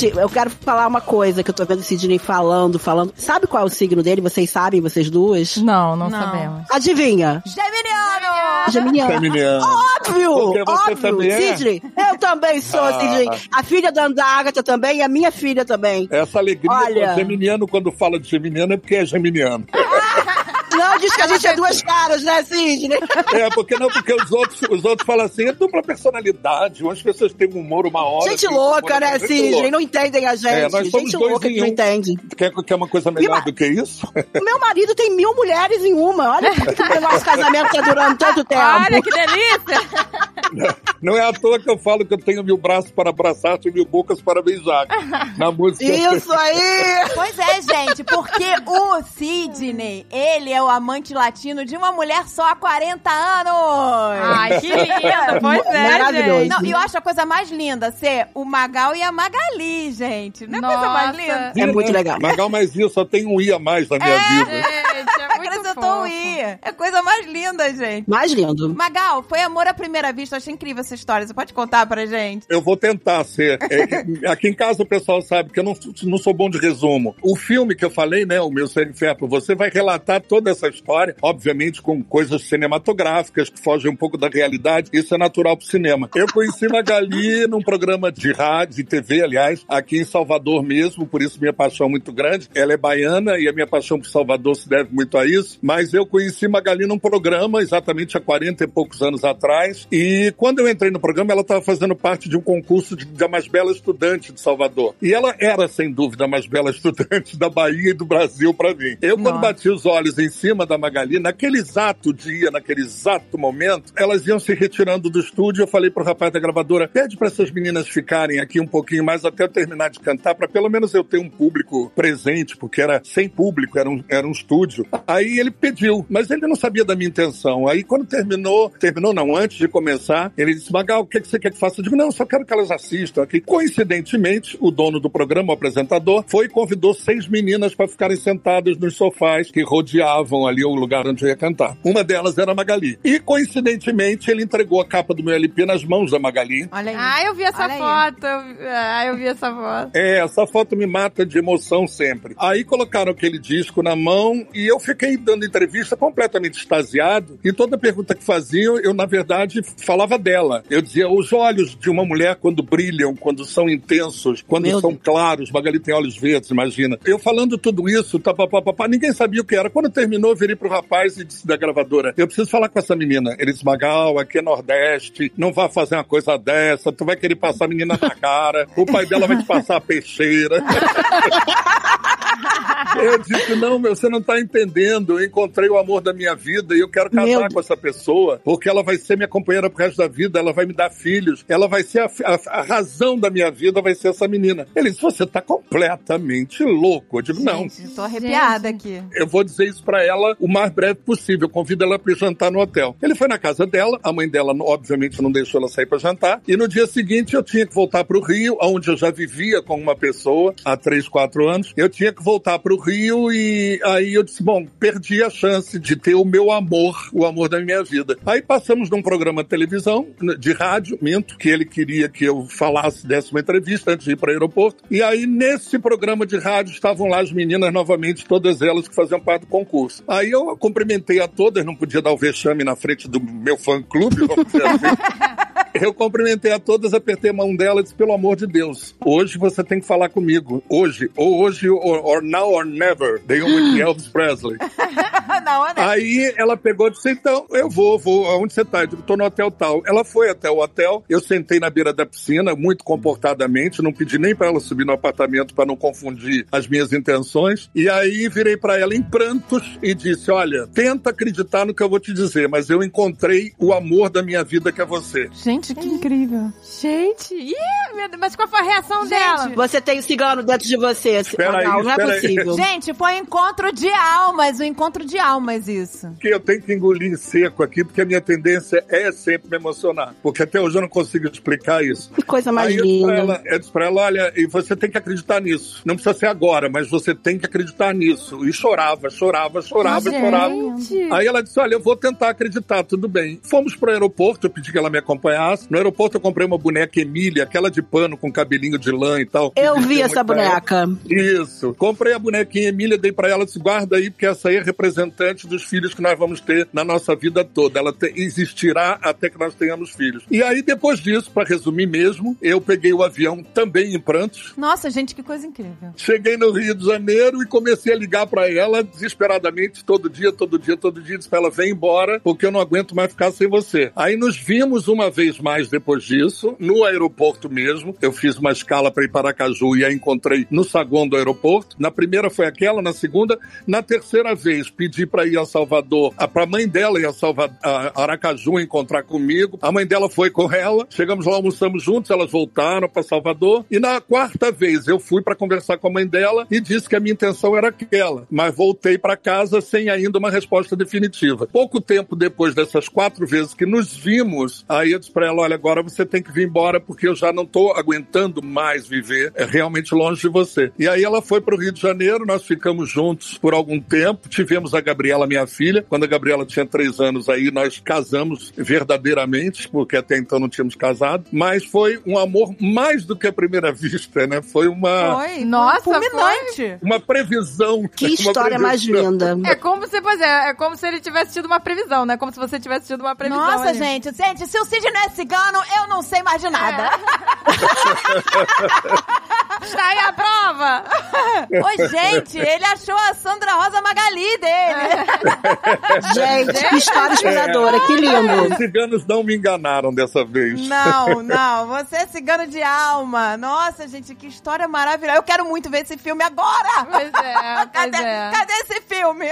Gente, eu quero falar uma coisa que eu tô vendo o Sidney falando, falando. Sabe qual é o signo dele? Vocês sabem, vocês duas? Não, não, Não. sabemos. Adivinha? Geminiano! Geminiano. Geminiano. Óbvio! Porque você óbvio. também é? Sidney, eu também sou, Ah. Sidney. A filha da Ana Agatha também e a minha filha também. Essa alegria Olha. do geminiano, quando fala de geminiano, é porque é geminiano. Não, diz que a gente é duas caras, né, Sidney? É, porque não, porque os outros, os outros falam assim, é dupla personalidade. Umas pessoas têm um humor uma hora. Gente louca, né, Sidney? Não entendem a gente. É, nós somos gente dois louca em que não um. entende. Quer, quer uma coisa melhor do que isso? O meu marido tem mil mulheres em uma. Olha que o nosso casamento tá durando tanto tempo. Olha que delícia! Não é à toa que eu falo que eu tenho mil braços para abraçar e mil bocas para beijar. Na música. Isso aí! Pois é, gente, porque o Sidney, ele é o amante latino de uma mulher só há 40 anos. Ai, que lindo! Pois é, Maravilhoso. gente. Não, e eu acho a coisa mais linda ser o Magal e a Magali, gente. Não é coisa mais Nossa. linda? É muito legal. Magal, mas isso só tem um i a mais na minha vida. Gente, é Acrescentou um I. É a coisa mais linda, gente. Mais lindo. Magal, foi amor à primeira vista. Eu achei incrível essa história. Você pode contar pra gente? Eu vou tentar ser. É, aqui em casa o pessoal sabe que eu não, não sou bom de resumo. O filme que eu falei, né, o meu Ser Inferno, você vai relatar toda essa história, obviamente com coisas cinematográficas que fogem um pouco da realidade. Isso é natural pro cinema. Eu conheci Magali num programa de rádio e TV, aliás, aqui em Salvador mesmo, por isso minha paixão é muito grande. Ela é baiana e a minha paixão por Salvador se deve muito a isso. Mas eu conheci Magali num programa exatamente há 40 e poucos anos atrás. E quando eu entrei no programa, ela estava fazendo parte de um concurso de, da mais bela estudante de Salvador. E ela era, sem dúvida, a mais bela estudante da Bahia e do Brasil para mim. Eu, quando Nossa. bati os olhos em cima da Magali, naquele exato dia, naquele exato momento, elas iam se retirando do estúdio. Eu falei pro rapaz da gravadora: pede para essas meninas ficarem aqui um pouquinho mais até eu terminar de cantar, para pelo menos eu ter um público presente, porque era sem público, era um, era um estúdio. Aí ele pediu, mas ele não sabia da minha intenção. Aí quando terminou, terminou não, antes de começar, ele disse: Magal, o que, que você quer que faça? Eu digo: não, só quero que elas assistam aqui. Coincidentemente, o dono do programa, o apresentador, foi e convidou seis meninas para ficarem sentadas nos sofás que rodeavam ali o lugar onde eu ia cantar. Uma delas era a Magali. E coincidentemente, ele entregou a capa do meu LP nas mãos da Magali. Olha aí. Ah, eu vi essa Olha aí. foto. eu- Ah, eu vi essa foto. É, essa foto me mata de emoção sempre. Aí colocaram aquele disco na mão e eu fiquei dando entrevista completamente extasiado. E toda pergunta que faziam, eu, na verdade, falava dela. Eu dizia, os olhos de uma mulher quando brilham, quando são intensos, quando Meu são claros, Magali tem olhos verdes, imagina. Eu falando tudo isso, tá, pá, pá, pá, pá, ninguém sabia o que era. Quando terminou, eu virei pro rapaz e disse da gravadora, eu preciso falar com essa menina. Ele disse, Magal, aqui é Nordeste, não vá fazer uma coisa dessa, tu vai querer passar a menina na cara, o pai dela vai te passar a peixeira. Eu disse, não, meu, você não tá entendendo. Eu encontrei o amor da minha vida e eu quero casar Meu- com essa pessoa, porque ela vai ser minha companheira pro resto da vida, ela vai me dar filhos, ela vai ser a, a- a razão da minha vida, vai ser essa menina. Ele disse, você tá completamente louco. Eu digo, não. Gente, tô arrepiada aqui. Eu vou dizer isso pra ela o mais breve possível. Convido ela para jantar no hotel. Ele foi na casa dela, a mãe dela, obviamente, não deixou ela sair para jantar. E no dia seguinte eu tinha que voltar pro Rio, onde eu já vivia com uma pessoa há três, quatro anos. Eu tinha que voltar voltar para o Rio e aí eu disse, bom, perdi a chance de ter o meu amor, o amor da minha vida. Aí passamos num programa de televisão, de rádio, minto, que ele queria que eu falasse, desse uma entrevista antes de ir para o aeroporto. E aí nesse programa de rádio estavam lá as meninas novamente, todas elas que faziam parte do concurso. Aí eu cumprimentei a todas, não podia dar o vexame na frente do meu fã-clube, vamos dizer assim. Eu cumprimentei a todas, apertei a mão dela e disse, pelo amor de Deus, hoje você tem que falar comigo. Hoje, ou hoje, or, or now or never. Dei um with Elvis Presley. Não, né? Aí ela pegou e disse, então, eu vou, vou, aonde você tá? Eu digo, tô no hotel tal. Ela foi até o hotel, eu sentei na beira da piscina, muito comportadamente, não pedi nem para ela subir no apartamento para não confundir as minhas intenções. E aí virei para ela em prantos e disse, olha, tenta acreditar no que eu vou te dizer, mas eu encontrei o amor da minha vida que é você. Gente, que incrível. Gente, ih, meu Deus, mas qual foi a reação dela? Você tem o cigano dentro de você. Espera aí, não, não é espera aí. possível. Gente, foi um encontro de almas, um encontro de almas isso. que eu tenho que engolir seco aqui, porque a minha tendência é sempre me emocionar. Porque até hoje eu não consigo explicar isso. Que coisa mais Aí eu disse, pra linda. ela, eu disse pra ela, olha, e você tem que acreditar nisso. Não precisa ser agora, mas você tem que acreditar nisso. E chorava, chorava, chorava, Gente. chorava. Aí ela disse, olha, eu vou tentar acreditar, tudo bem. Fomos pro aeroporto, eu pedi que ela me acompanhasse. No aeroporto eu comprei uma boneca Emília, aquela de pano com cabelinho de lã e tal. Eu vi deu essa boneca. Isso. Comprei a bonequinha Emília, dei pra ela, disse, guarda aí, porque essa aí é representante dos filhos que nós vamos ter na nossa vida toda. Ela te- existirá até que nós tenhamos filhos. E aí, depois disso, pra resumir mesmo, eu peguei o avião também em prantos. Nossa, gente, que coisa incrível. Cheguei no Rio de Janeiro e comecei a ligar pra ela desesperadamente, todo dia, todo dia, todo dia. Disse pra ela, vem embora, porque eu não aguento mais ficar sem você. Aí nos vimos uma vez mais depois disso, no aeroporto mesmo. Eu fiz uma escala pra ir para Aracaju e a encontrei no saguão do aeroporto. Na primeira foi aquela, na segunda. Na terceira vez, pedi pra ir a Salvador, a, pra mãe dela ir a, Salva, a Aracaju encontrar comigo. A mãe dela foi com ela. Chegamos lá, almoçamos juntos, elas voltaram pra Salvador. E na quarta vez, eu fui pra conversar com a mãe dela e disse que a minha intenção era aquela. Mas voltei pra casa sem ainda uma resposta definitiva. Pouco tempo depois dessas quatro vezes que nos vimos, aí eu disse pra ela, olha, agora você tem que vir embora porque eu já não tô aguentando mais viver é realmente longe de você. E aí ela foi pro Rio de Janeiro, nós ficamos juntos por algum tempo, tivemos a Gabriela, minha filha. Quando a Gabriela tinha três anos aí, nós casamos verdadeiramente, porque até então não tínhamos casado. Mas foi um amor mais do que a primeira vista, né? Foi uma, Foi. Nossa, fulminante. uma previsão. Que Uma história mais previsão. linda. É como se, pois é, é como se ele tivesse tido uma previsão, né? Como se você tivesse tido uma previsão. Nossa, ali. gente, gente, se o Cid não é cigano, eu não sei mais de nada. Está aí a prova! Ô, gente, ele achou a Sandra Rosa Magali dele. Gente, que história inspiradora, que Os lindo. ciganos não me enganaram dessa vez. Não, não, você é cigano de alma. Nossa, gente, que história maravilhosa. Eu quero muito ver esse filme agora. Pois é, pois Cadê, é. cadê esse filme?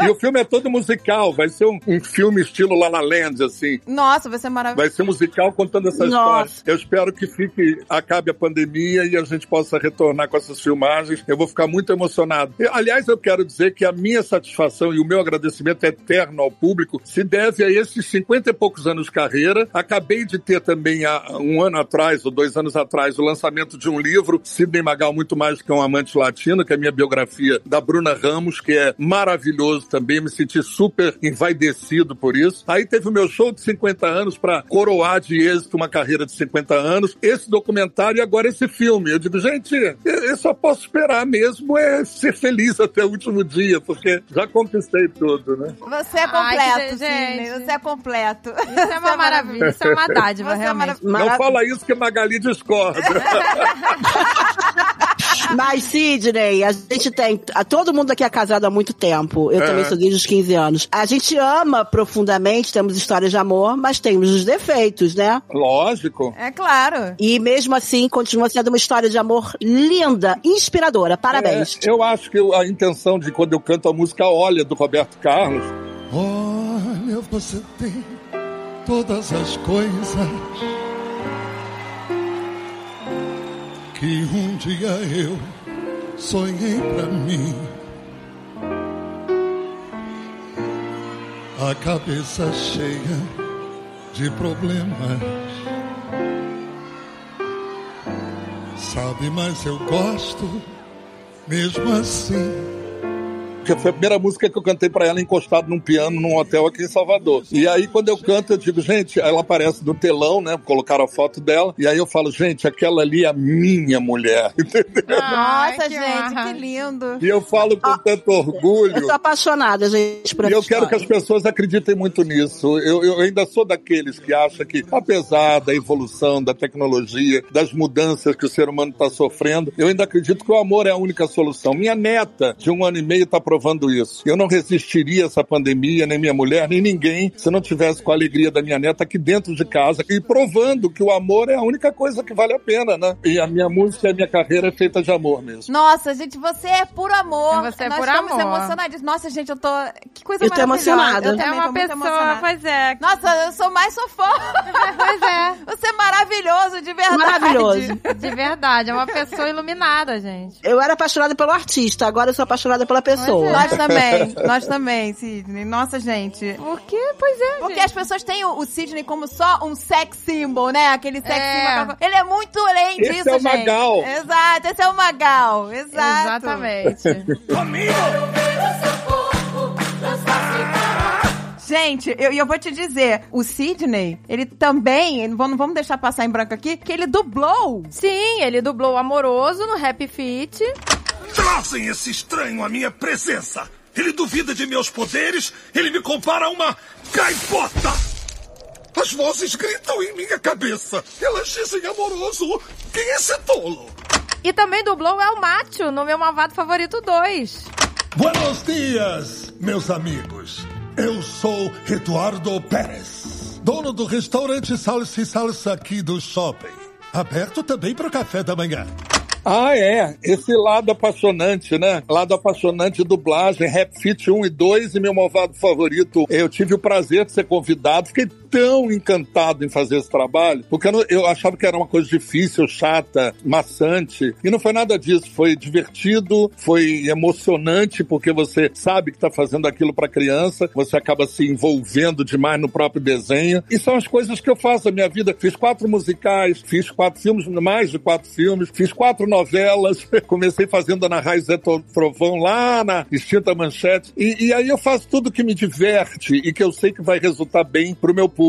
E o filme é todo musical, vai ser um, um filme estilo La La Land, assim. Nossa, vai ser maravilhoso. Vai ser musical contando essa Nossa. história. Eu espero que fique, acabe a pandemia e a gente possa retornar com essas filmagens. Eu vou ficar muito emocionado. E, aliás, eu quero dizer que a minha satisfação e o meu agradecimento eterno ao público se deve a esses 50 e poucos anos de carreira. Acabei de ter também há um ano atrás, ou dois anos atrás, o lançamento de um livro, Sidney Magal, muito mais que um amante latino, que é a minha biografia da Bruna Ramos, que é maravilhoso também. Me senti super envaidecido por isso. Aí teve o meu show de 50 anos para coroar de êxito uma carreira de 50 anos. Esse documentário e agora esse filme. Eu digo, gente, eu só posso esperar mesmo é ser feliz até o último dia, porque já conquistei tudo, né? Você é Ai, completo, Sidney. gente. Você é completo. Isso é uma maravilha, isso é uma dádiva, Você é realmente. maravilhoso. Não fala isso que Magali discorda. Mas, Sidney, a gente tem. a- Todo mundo aqui é casado há muito tempo. Eu É. também sou desde os 15 anos. A gente ama profundamente, temos histórias de amor, mas temos os defeitos, né? Lógico. É claro. E mesmo assim, continua sendo uma história de amor linda, inspiradora. Parabéns. É, eu acho que a intenção de quando eu canto a música Olha, do Roberto Carlos, Olha, você tem todas as coisas que um dia eu sonhei pra mim. A cabeça cheia de problemas. Sabe, mas eu gosto Mesmo assim. Porque foi a primeira música que eu cantei pra ela encostado num piano num hotel aqui em Salvador. E aí, quando eu canto, eu digo, gente, ela aparece no telão, né? Colocaram a foto dela. E aí eu falo, gente, aquela ali é a minha mulher. Entendeu? Nossa, que gente, marra. que lindo. E eu falo com tanto orgulho. Eu tô apaixonada, gente, por E eu quero que as pessoas acreditem muito nisso. Eu, eu ainda sou daqueles que acham que, apesar da evolução, da tecnologia, das mudanças que o ser humano está sofrendo, eu ainda acredito que o amor é a única solução. Minha neta, de um ano e meio, está provando isso. Eu não resistiria a essa pandemia, nem minha mulher, nem ninguém, se não tivesse com a alegria da minha neta aqui dentro de casa e provando que o amor é a única coisa que vale a pena, né? E a minha música e a minha carreira é feita de amor mesmo. Nossa, gente, você é puro amor. Você é Nós puro estamos amor. emocionadíssimos. Nossa, gente, eu tô. Que coisa Eu tô emocionada. Eu É também uma tô muito pessoa, emocionada. pois é. Nossa, eu sou mais fã. Pois é. Você é maravilhoso, de verdade. Maravilhoso. De verdade, é uma pessoa iluminada, gente. Eu era apaixonada pelo artista, agora eu sou apaixonada pela pessoa. Nós também, nós também, Sidney. Nossa, gente. Por quê? Pois é, Porque gente. as pessoas têm o, o Sidney como só um sex symbol, né? Aquele sex É. symbol. Ele é muito além Esse disso, é o gente. Magal. Exato, esse é o Magal. Exato. Exatamente. Gente, eu, e eu vou te dizer, o Sidney, ele também, não vamos não vamos deixar passar em branco aqui, que ele dublou. Sim, ele dublou o Amoroso no Happy Feet. Trazem esse estranho à minha presença. Ele duvida de meus poderes. Ele me compara a uma gaivota. As vozes gritam em minha cabeça. Elas dizem amoroso. Quem é esse tolo? E também dublou o El Macho no meu Malvado Favorito 2. Buenos dias, meus amigos. Eu sou Eduardo Pérez, dono do restaurante Salsa e Salsa aqui do shopping. Aberto também para o café da manhã. Ah, é. Esse lado apaixonante, né? Lado apaixonante, dublagem, Rap Fit 1 e 2 e meu malvado favorito. Eu tive o prazer de ser convidado. Fiquei tão encantado em fazer esse trabalho, porque eu, não- eu achava que era uma coisa difícil, chata, maçante. E não foi nada disso. Foi divertido, foi emocionante, porque você sabe que está fazendo aquilo para criança, você acaba se envolvendo demais no próprio desenho. E são as coisas que eu faço na minha vida. Fiz quatro musicais, fiz quatro filmes, mais de quatro filmes, fiz quatro novelas. Comecei fazendo Ana Raiz Zé Trovão lá na extinta manchete. E, e aí eu faço tudo que me diverte e que eu sei que vai resultar bem pro meu público.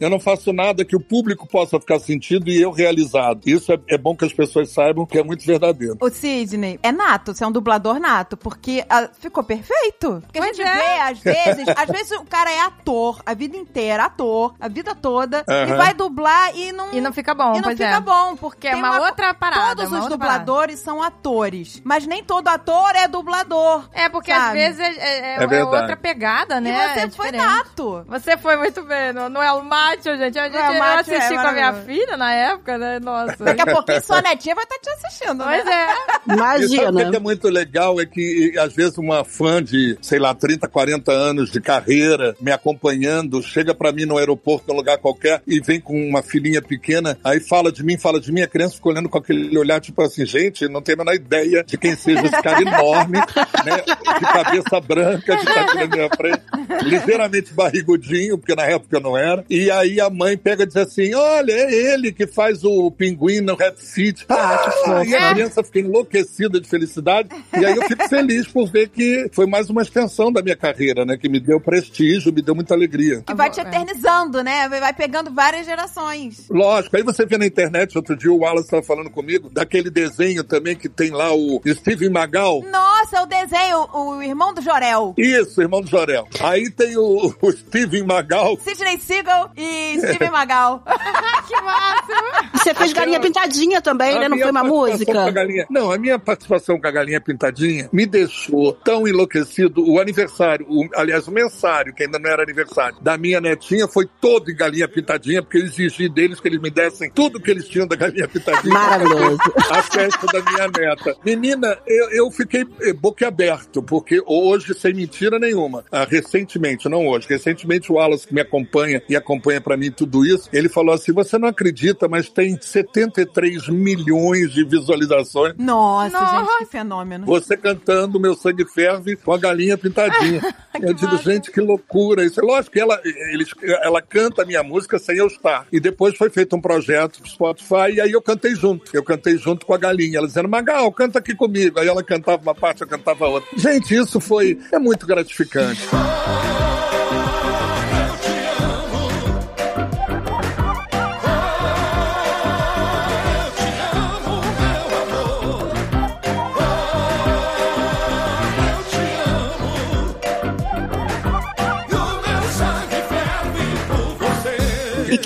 Eu não faço nada que o público possa ficar sentindo e eu realizado. Isso é, é bom que as pessoas saibam que é muito verdadeiro. O Sidney é nato, você é um dublador nato, porque ah, ficou perfeito. Porque a Pois gente é. vê, às vezes, às vezes o cara é ator, a vida inteira, ator, a vida toda, e Aham. vai dublar e não. E não fica bom, e não pois fica é. bom, porque é tem uma outra parada, Todos uma os dubladores são atores, mas nem todo ator é dublador. É, porque sabe? às vezes é, é- é- É outra pegada, né? E você É foi diferente. nato. Você foi muito bem no, no El Macho, gente. A gente El eu Macho é assisti com a minha filha na época, né? Nossa. Daqui a pouquinho sua netinha vai estar te assistindo, Pois né? é. E sabe o Imagina. que é muito legal? É que, às vezes, uma fã de, sei lá, 30, 40 anos de carreira, me acompanhando, chega pra mim no aeroporto, num lugar qualquer, e vem com uma filhinha pequena, aí fala de mim, fala de mim, a criança fica olhando com aquele olhar, tipo assim, gente, não tem a menor ideia de quem seja esse cara enorme, né? De cabeça branca, tá aqui na minha frente, ligeiramente barrigudinho, porque na época eu não era. E aí a mãe pega e diz assim: olha, é ele que faz o pinguim no Rap Fit. Ah, fofo. E a criança fica enlouquecida de felicidade. E aí eu fico feliz por ver que foi mais uma extensão da minha carreira, né? Que me deu prestígio, me deu muita alegria. Que vai te eternizando, né? Vai pegando várias gerações. Lógico, aí você vê na internet, outro dia o Wallace estava falando comigo, daquele desenho também que tem lá o Steven Magal. Nossa, o desenho, o irmão do Jorel. Isso, irmão do Jorel. Aí tem o, o Steven Magal. Sidney Seagal e Steven Magal. que máximo. Você fez galinha pintadinha também, A né? Não foi uma participação com a música? galinha- Não, a minha participação com a galinha pintadinha me deixou tão enlouquecido. O aniversário, o- aliás, o mensário, que ainda não era aniversário, da minha netinha foi todo em galinha pintadinha, porque eu exigi deles que eles me dessem tudo que eles tinham da galinha pintadinha. Maravilhoso. A festa da minha neta. Menina, eu, eu fiquei eh, boquiaberto, porque hoje, sem mentira nenhuma, ah, recentemente, não hoje, recentemente o Wallace que me acompanha e acompanha pra mim tudo isso, ele falou assim, você não acredita, mas tem tem 73 milhões de visualizações. Nossa, Nossa. gente, que fenômeno. Você cantando Meu Sangue Ferve com a galinha pintadinha. eu digo, gente, que loucura isso. É lógico que ela, eles, ela canta a minha música sem eu estar. E depois foi feito um projeto pro Spotify e aí eu cantei junto. Eu cantei junto com a galinha. Ela dizendo, Magal, canta aqui comigo. Aí ela cantava uma parte, eu cantava outra. Gente, isso foi, é muito gratificante.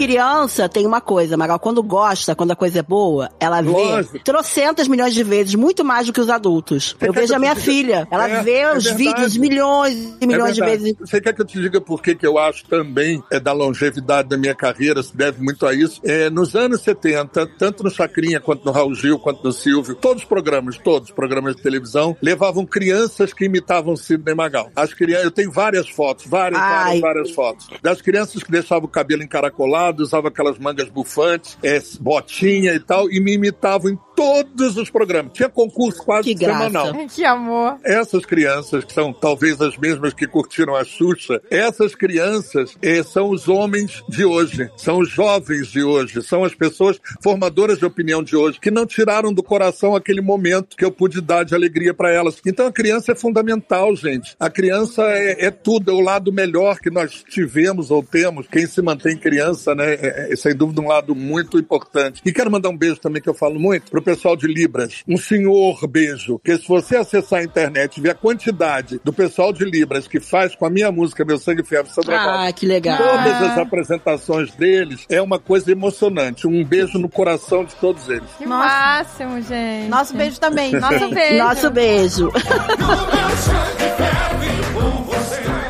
Criança tem uma coisa, Magal, quando gosta, quando a coisa é boa, ela vê Lógico. trocentas milhões de vezes, muito mais do que os adultos. Eu vejo a minha filha, ela É, vê é os verdade. vídeos milhões e milhões É de vezes. Você quer que eu te diga por que eu acho também é da longevidade da minha carreira, se deve muito a isso? É, nos anos 70, tanto no Chacrinha quanto no Raul Gil, quanto no Silvio, todos os programas, todos os programas de televisão, levavam crianças que imitavam Sidney Magal. As crianças, eu tenho várias fotos, várias, Ai. várias, várias fotos. Das crianças que deixavam o cabelo encaracolado, usavam aquelas mangas bufantes, é, botinha e tal, e me imitavam em todos os programas. Tinha concurso quase Que graça. semanal. Que amor. Essas crianças, que são talvez as mesmas que curtiram a Xuxa, essas crianças eh, são os homens de hoje, são os jovens de hoje, são as pessoas formadoras de opinião de hoje, que não tiraram do coração aquele momento que eu pude dar de alegria para elas. Então a criança é fundamental, gente. A criança é, é tudo, é o lado melhor que nós tivemos ou temos. Quem se mantém criança, né, é, é, sem dúvida um lado muito importante. E quero mandar um beijo também, que eu falo muito, pro pessoal de Libras. Um senhor beijo, que se você acessar a internet e ver a quantidade do pessoal de Libras que faz com a minha música, Meu Sangue Ferve, Sandra Valls, Ah, que legal. Todas as apresentações deles é uma coisa emocionante. Um beijo no coração de todos eles. Que Nossa. máximo, gente. Nosso beijo também. Nosso beijo. Nosso beijo.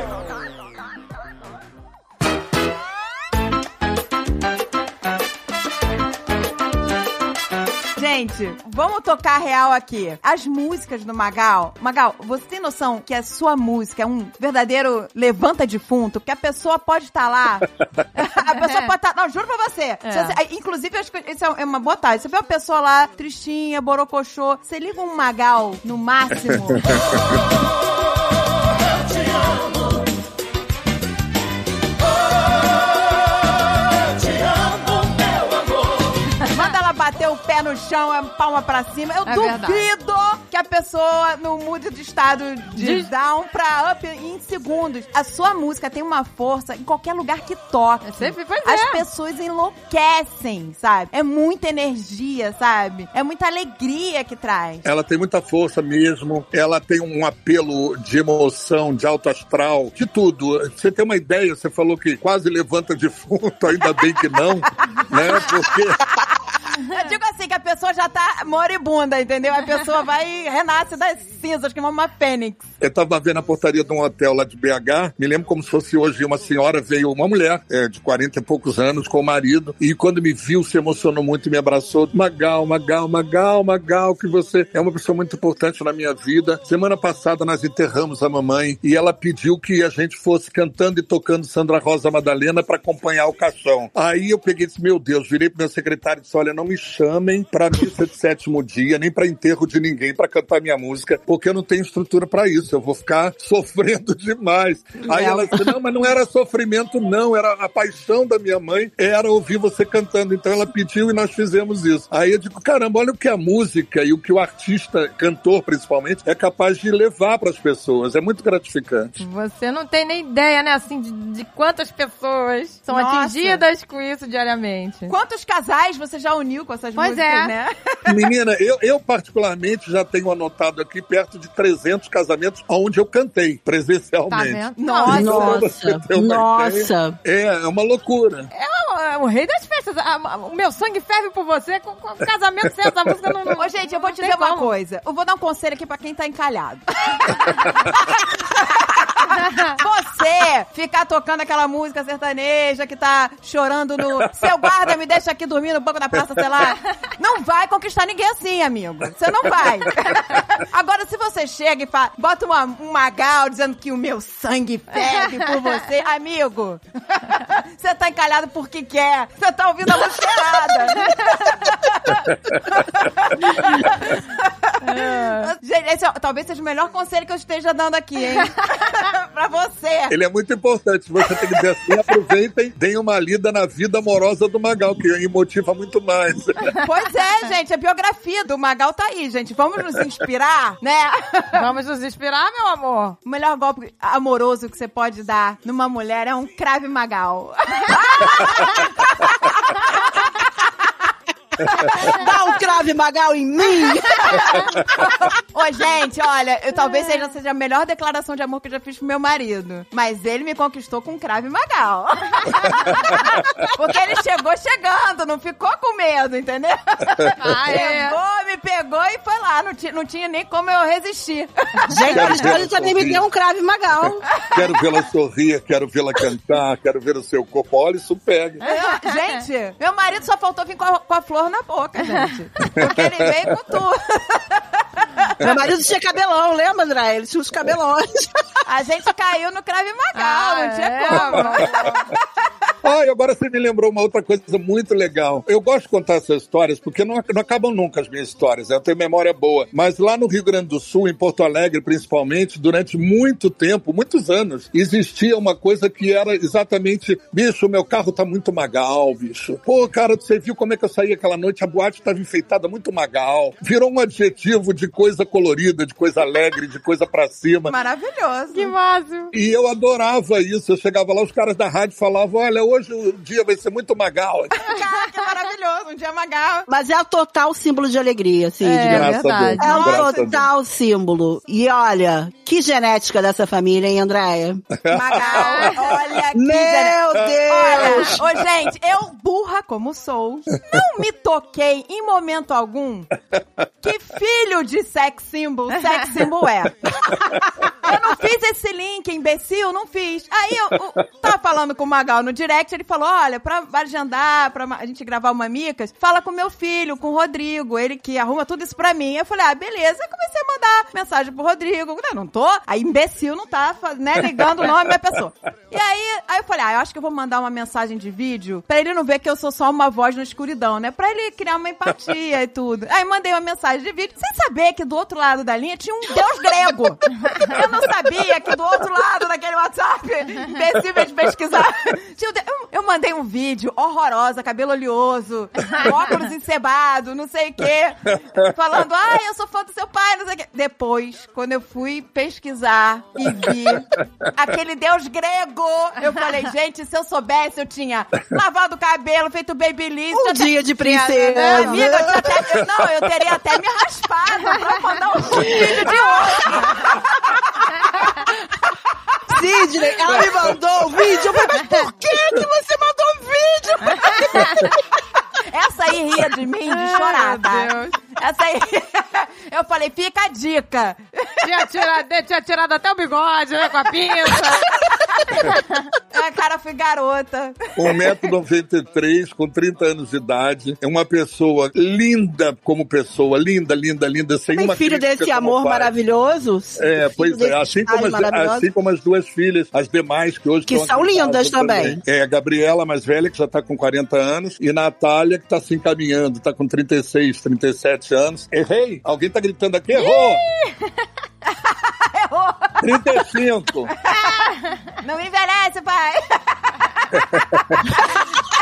Gente, vamos tocar real aqui. As músicas do Magal. Magal, você tem noção que a sua música é um verdadeiro levanta defunto? Porque a pessoa pode estar lá. a pessoa pode estar. Não, juro pra você. Se você- Inclusive, acho que isso é uma boa tarde. Você vê uma pessoa lá, tristinha, borocochô. Você liga um Magal no máximo. Manda ela bater o pé no chão, a palma pra cima. Eu É duvido que a pessoa não mude de estado de down pra up em segundos. A sua música tem uma força em qualquer lugar que toque. Sempre foi As é. pessoas enlouquecem, sabe? É muita energia, sabe? É muita alegria que traz. Ela tem muita força mesmo, ela tem um apelo de emoção, de alto astral, de tudo. Você tem uma ideia, você falou que quase levanta defunto, ainda bem que não, né? Porque Eu digo assim, que a pessoa já tá moribunda, entendeu? A pessoa vai e renasce das cinzas, que é uma fênix. Eu tava vendo a portaria de um hotel lá de BH, me lembro como se fosse hoje, uma senhora veio, uma mulher é, de 40 e poucos anos, com o marido, e quando me viu, se emocionou muito e me abraçou. Magal, Magal, Magal, Magal, que você é uma pessoa muito importante na minha vida. Semana passada nós enterramos a mamãe e ela pediu que a gente fosse cantando e tocando Sandra Rosa Madalena para acompanhar o caixão. Aí eu peguei e disse, meu Deus, virei pro meu secretário e disse, olha, não me chamem pra missa de sétimo dia, nem pra enterro de ninguém pra cantar minha música, porque eu não tenho estrutura pra isso. Eu vou ficar sofrendo demais. Aí ela disse, não, mas não era sofrimento, não. Era a paixão da minha mãe, era ouvir você cantando. Então ela pediu e nós fizemos isso. Aí eu digo, caramba, olha o que a música e o que o artista, cantor principalmente, é capaz de levar pras pessoas. É muito gratificante. Você não tem nem ideia, né, assim, de, de quantas pessoas são Nossa. atingidas com isso diariamente. Quantos casais você já uniu com essas Pois músicas, é. né? Menina, eu, eu particularmente já tenho anotado aqui perto de 300 casamentos onde eu cantei Tá presencialmente. vendo? Nossa. Nossa. ideia. É, é uma loucura. É o, é o rei das festas. A- a- o meu sangue ferve por você. Com, com casamento sem essa música não. não Ô, gente, eu vou não te dizer uma como. coisa. Eu vou dar um conselho aqui pra quem tá encalhado. Você ficar tocando aquela música sertaneja que tá chorando no. Seu guarda me deixa aqui dormir no banco da praça, sei lá. Não vai conquistar ninguém assim, amigo. Você não vai. Agora, se você chega e fala, bota uma, um magal dizendo que o meu sangue ferve por você, amigo. Você tá encalhado porque quer. Você tá ouvindo a música errada. Gente, esse é- talvez seja o melhor conselho que eu esteja dando aqui, hein? pra você. Ele é muito importante. Você tem que dizer assim, aproveitem, deem uma lida na vida amorosa do Magal, que aí motiva muito mais. Pois é, gente, a biografia do Magal tá aí, gente. Vamos nos inspirar, né? Vamos nos inspirar, meu amor? O melhor golpe amoroso que você pode dar numa mulher é um crave Magal. Dá um crave magal em mim! Ô, gente, olha, eu talvez seja, seja a melhor declaração de amor que eu já fiz pro meu marido. Mas ele me conquistou com um crave Magal. Porque ele chegou chegando, não ficou com medo, entendeu? Ah, é. Chegou, me pegou e foi lá. Não, não tinha nem como eu resistir. Gente, Quero podem também me sorrir. dar um crave magal. Quero vê-la sorrir, quero vê-la cantar, quero ver o seu corpo. Olha, isso pega. Eu- gente, meu marido só faltou vir com a, com a flor na boca, gente. Porque ele veio com tudo. Meu marido tinha cabelão, lembra, André? Ele tinha os cabelões. A gente caiu no crave Magal, Ah, não tinha é, como. Ai, agora você me lembrou uma outra coisa muito legal. Eu gosto de contar essas histórias porque não, não acabam nunca as minhas histórias. né? Eu tenho memória boa. Mas lá no Rio Grande do Sul, em Porto Alegre principalmente, durante muito tempo, muitos anos, existia uma coisa que era exatamente: bicho, meu carro tá muito magal, bicho. Pô, cara, você viu como é que eu saí aquela noite? A boate estava enfeitada muito magal. Virou um adjetivo de coisa colorida, de coisa alegre, de coisa pra cima. Maravilhoso. Que máximo. E eu adorava isso. Eu chegava lá, os caras da rádio falavam: olha, hoje o dia vai ser muito magal. Cara, que maravilhoso. Um dia Magal. Mas é o total símbolo de alegria, Sidney. É, Graças a verdade. Deus. É a Deus. total símbolo. E olha, que genética dessa família, hein, Andréia? Magal, olha que Meu Deus! Olha, ô gente, eu burra como sou, não me toquei em momento algum que filho de sex symbol, sex symbol é. Eu não fiz esse link, imbecil, não fiz. Aí eu, eu tava falando com o Magal no direct, ele falou, olha, pra agendar, pra a gente gravar o Mamicas, fala com meu filho, com o Rodrigo, ele que arruma tudo isso pra mim. Eu falei, ah, beleza. Comecei a mandar mensagem pro Rodrigo. Eu não tô, aí imbecil não tá, né, ligando o nome da pessoa. E aí, aí eu falei, ah, eu acho que eu vou mandar uma mensagem de vídeo pra ele não ver que eu sou só uma voz na escuridão, né? Pra ele criar uma empatia e tudo. Aí mandei uma mensagem de vídeo, sem saber que do outro lado da linha tinha um deus grego. Eu não sabia que do outro lado daquele WhatsApp, imbecil de pesquisar, eu, eu mandei um vídeo horrorosa, cabelo oleoso, óculos encebado, não sei o quê, falando, ah, eu sou fã do seu pai, não sei o quê. Depois, quando eu fui pesquisar e vi aquele deus grego, eu falei, gente, se eu soubesse, eu tinha lavado o cabelo, feito babyliss. Um dia de tinha- princesa. Amiga, eu até, não, eu teria até me raspado pra mandar um vídeo de ouro. Sidney, ela me mandou um vídeo. Eu falei, mas por que, que você mandou um vídeo? Essa aí ria de mim de chorar, tá? Essa aí. Eu falei, fica a dica. Tinha tirado, tinha tirado até o bigode, né, com a pinça. A cara fui garota. 1,93m, com 30 anos de idade. É uma pessoa linda como pessoa. Linda, linda, linda. Sem Tem uma filho desse amor pai. maravilhoso? É, pois é. Assim como, as, assim como as duas filhas, as demais que hoje Que estão são lindas também. É, a Gabriela, mais velha, que já tá com 40 anos, e Natália, que tá se encaminhando, tá com 36, 37 anos. Errei! Alguém tá gritando aqui, errou! Errou. 35! Não me envelhece, pai.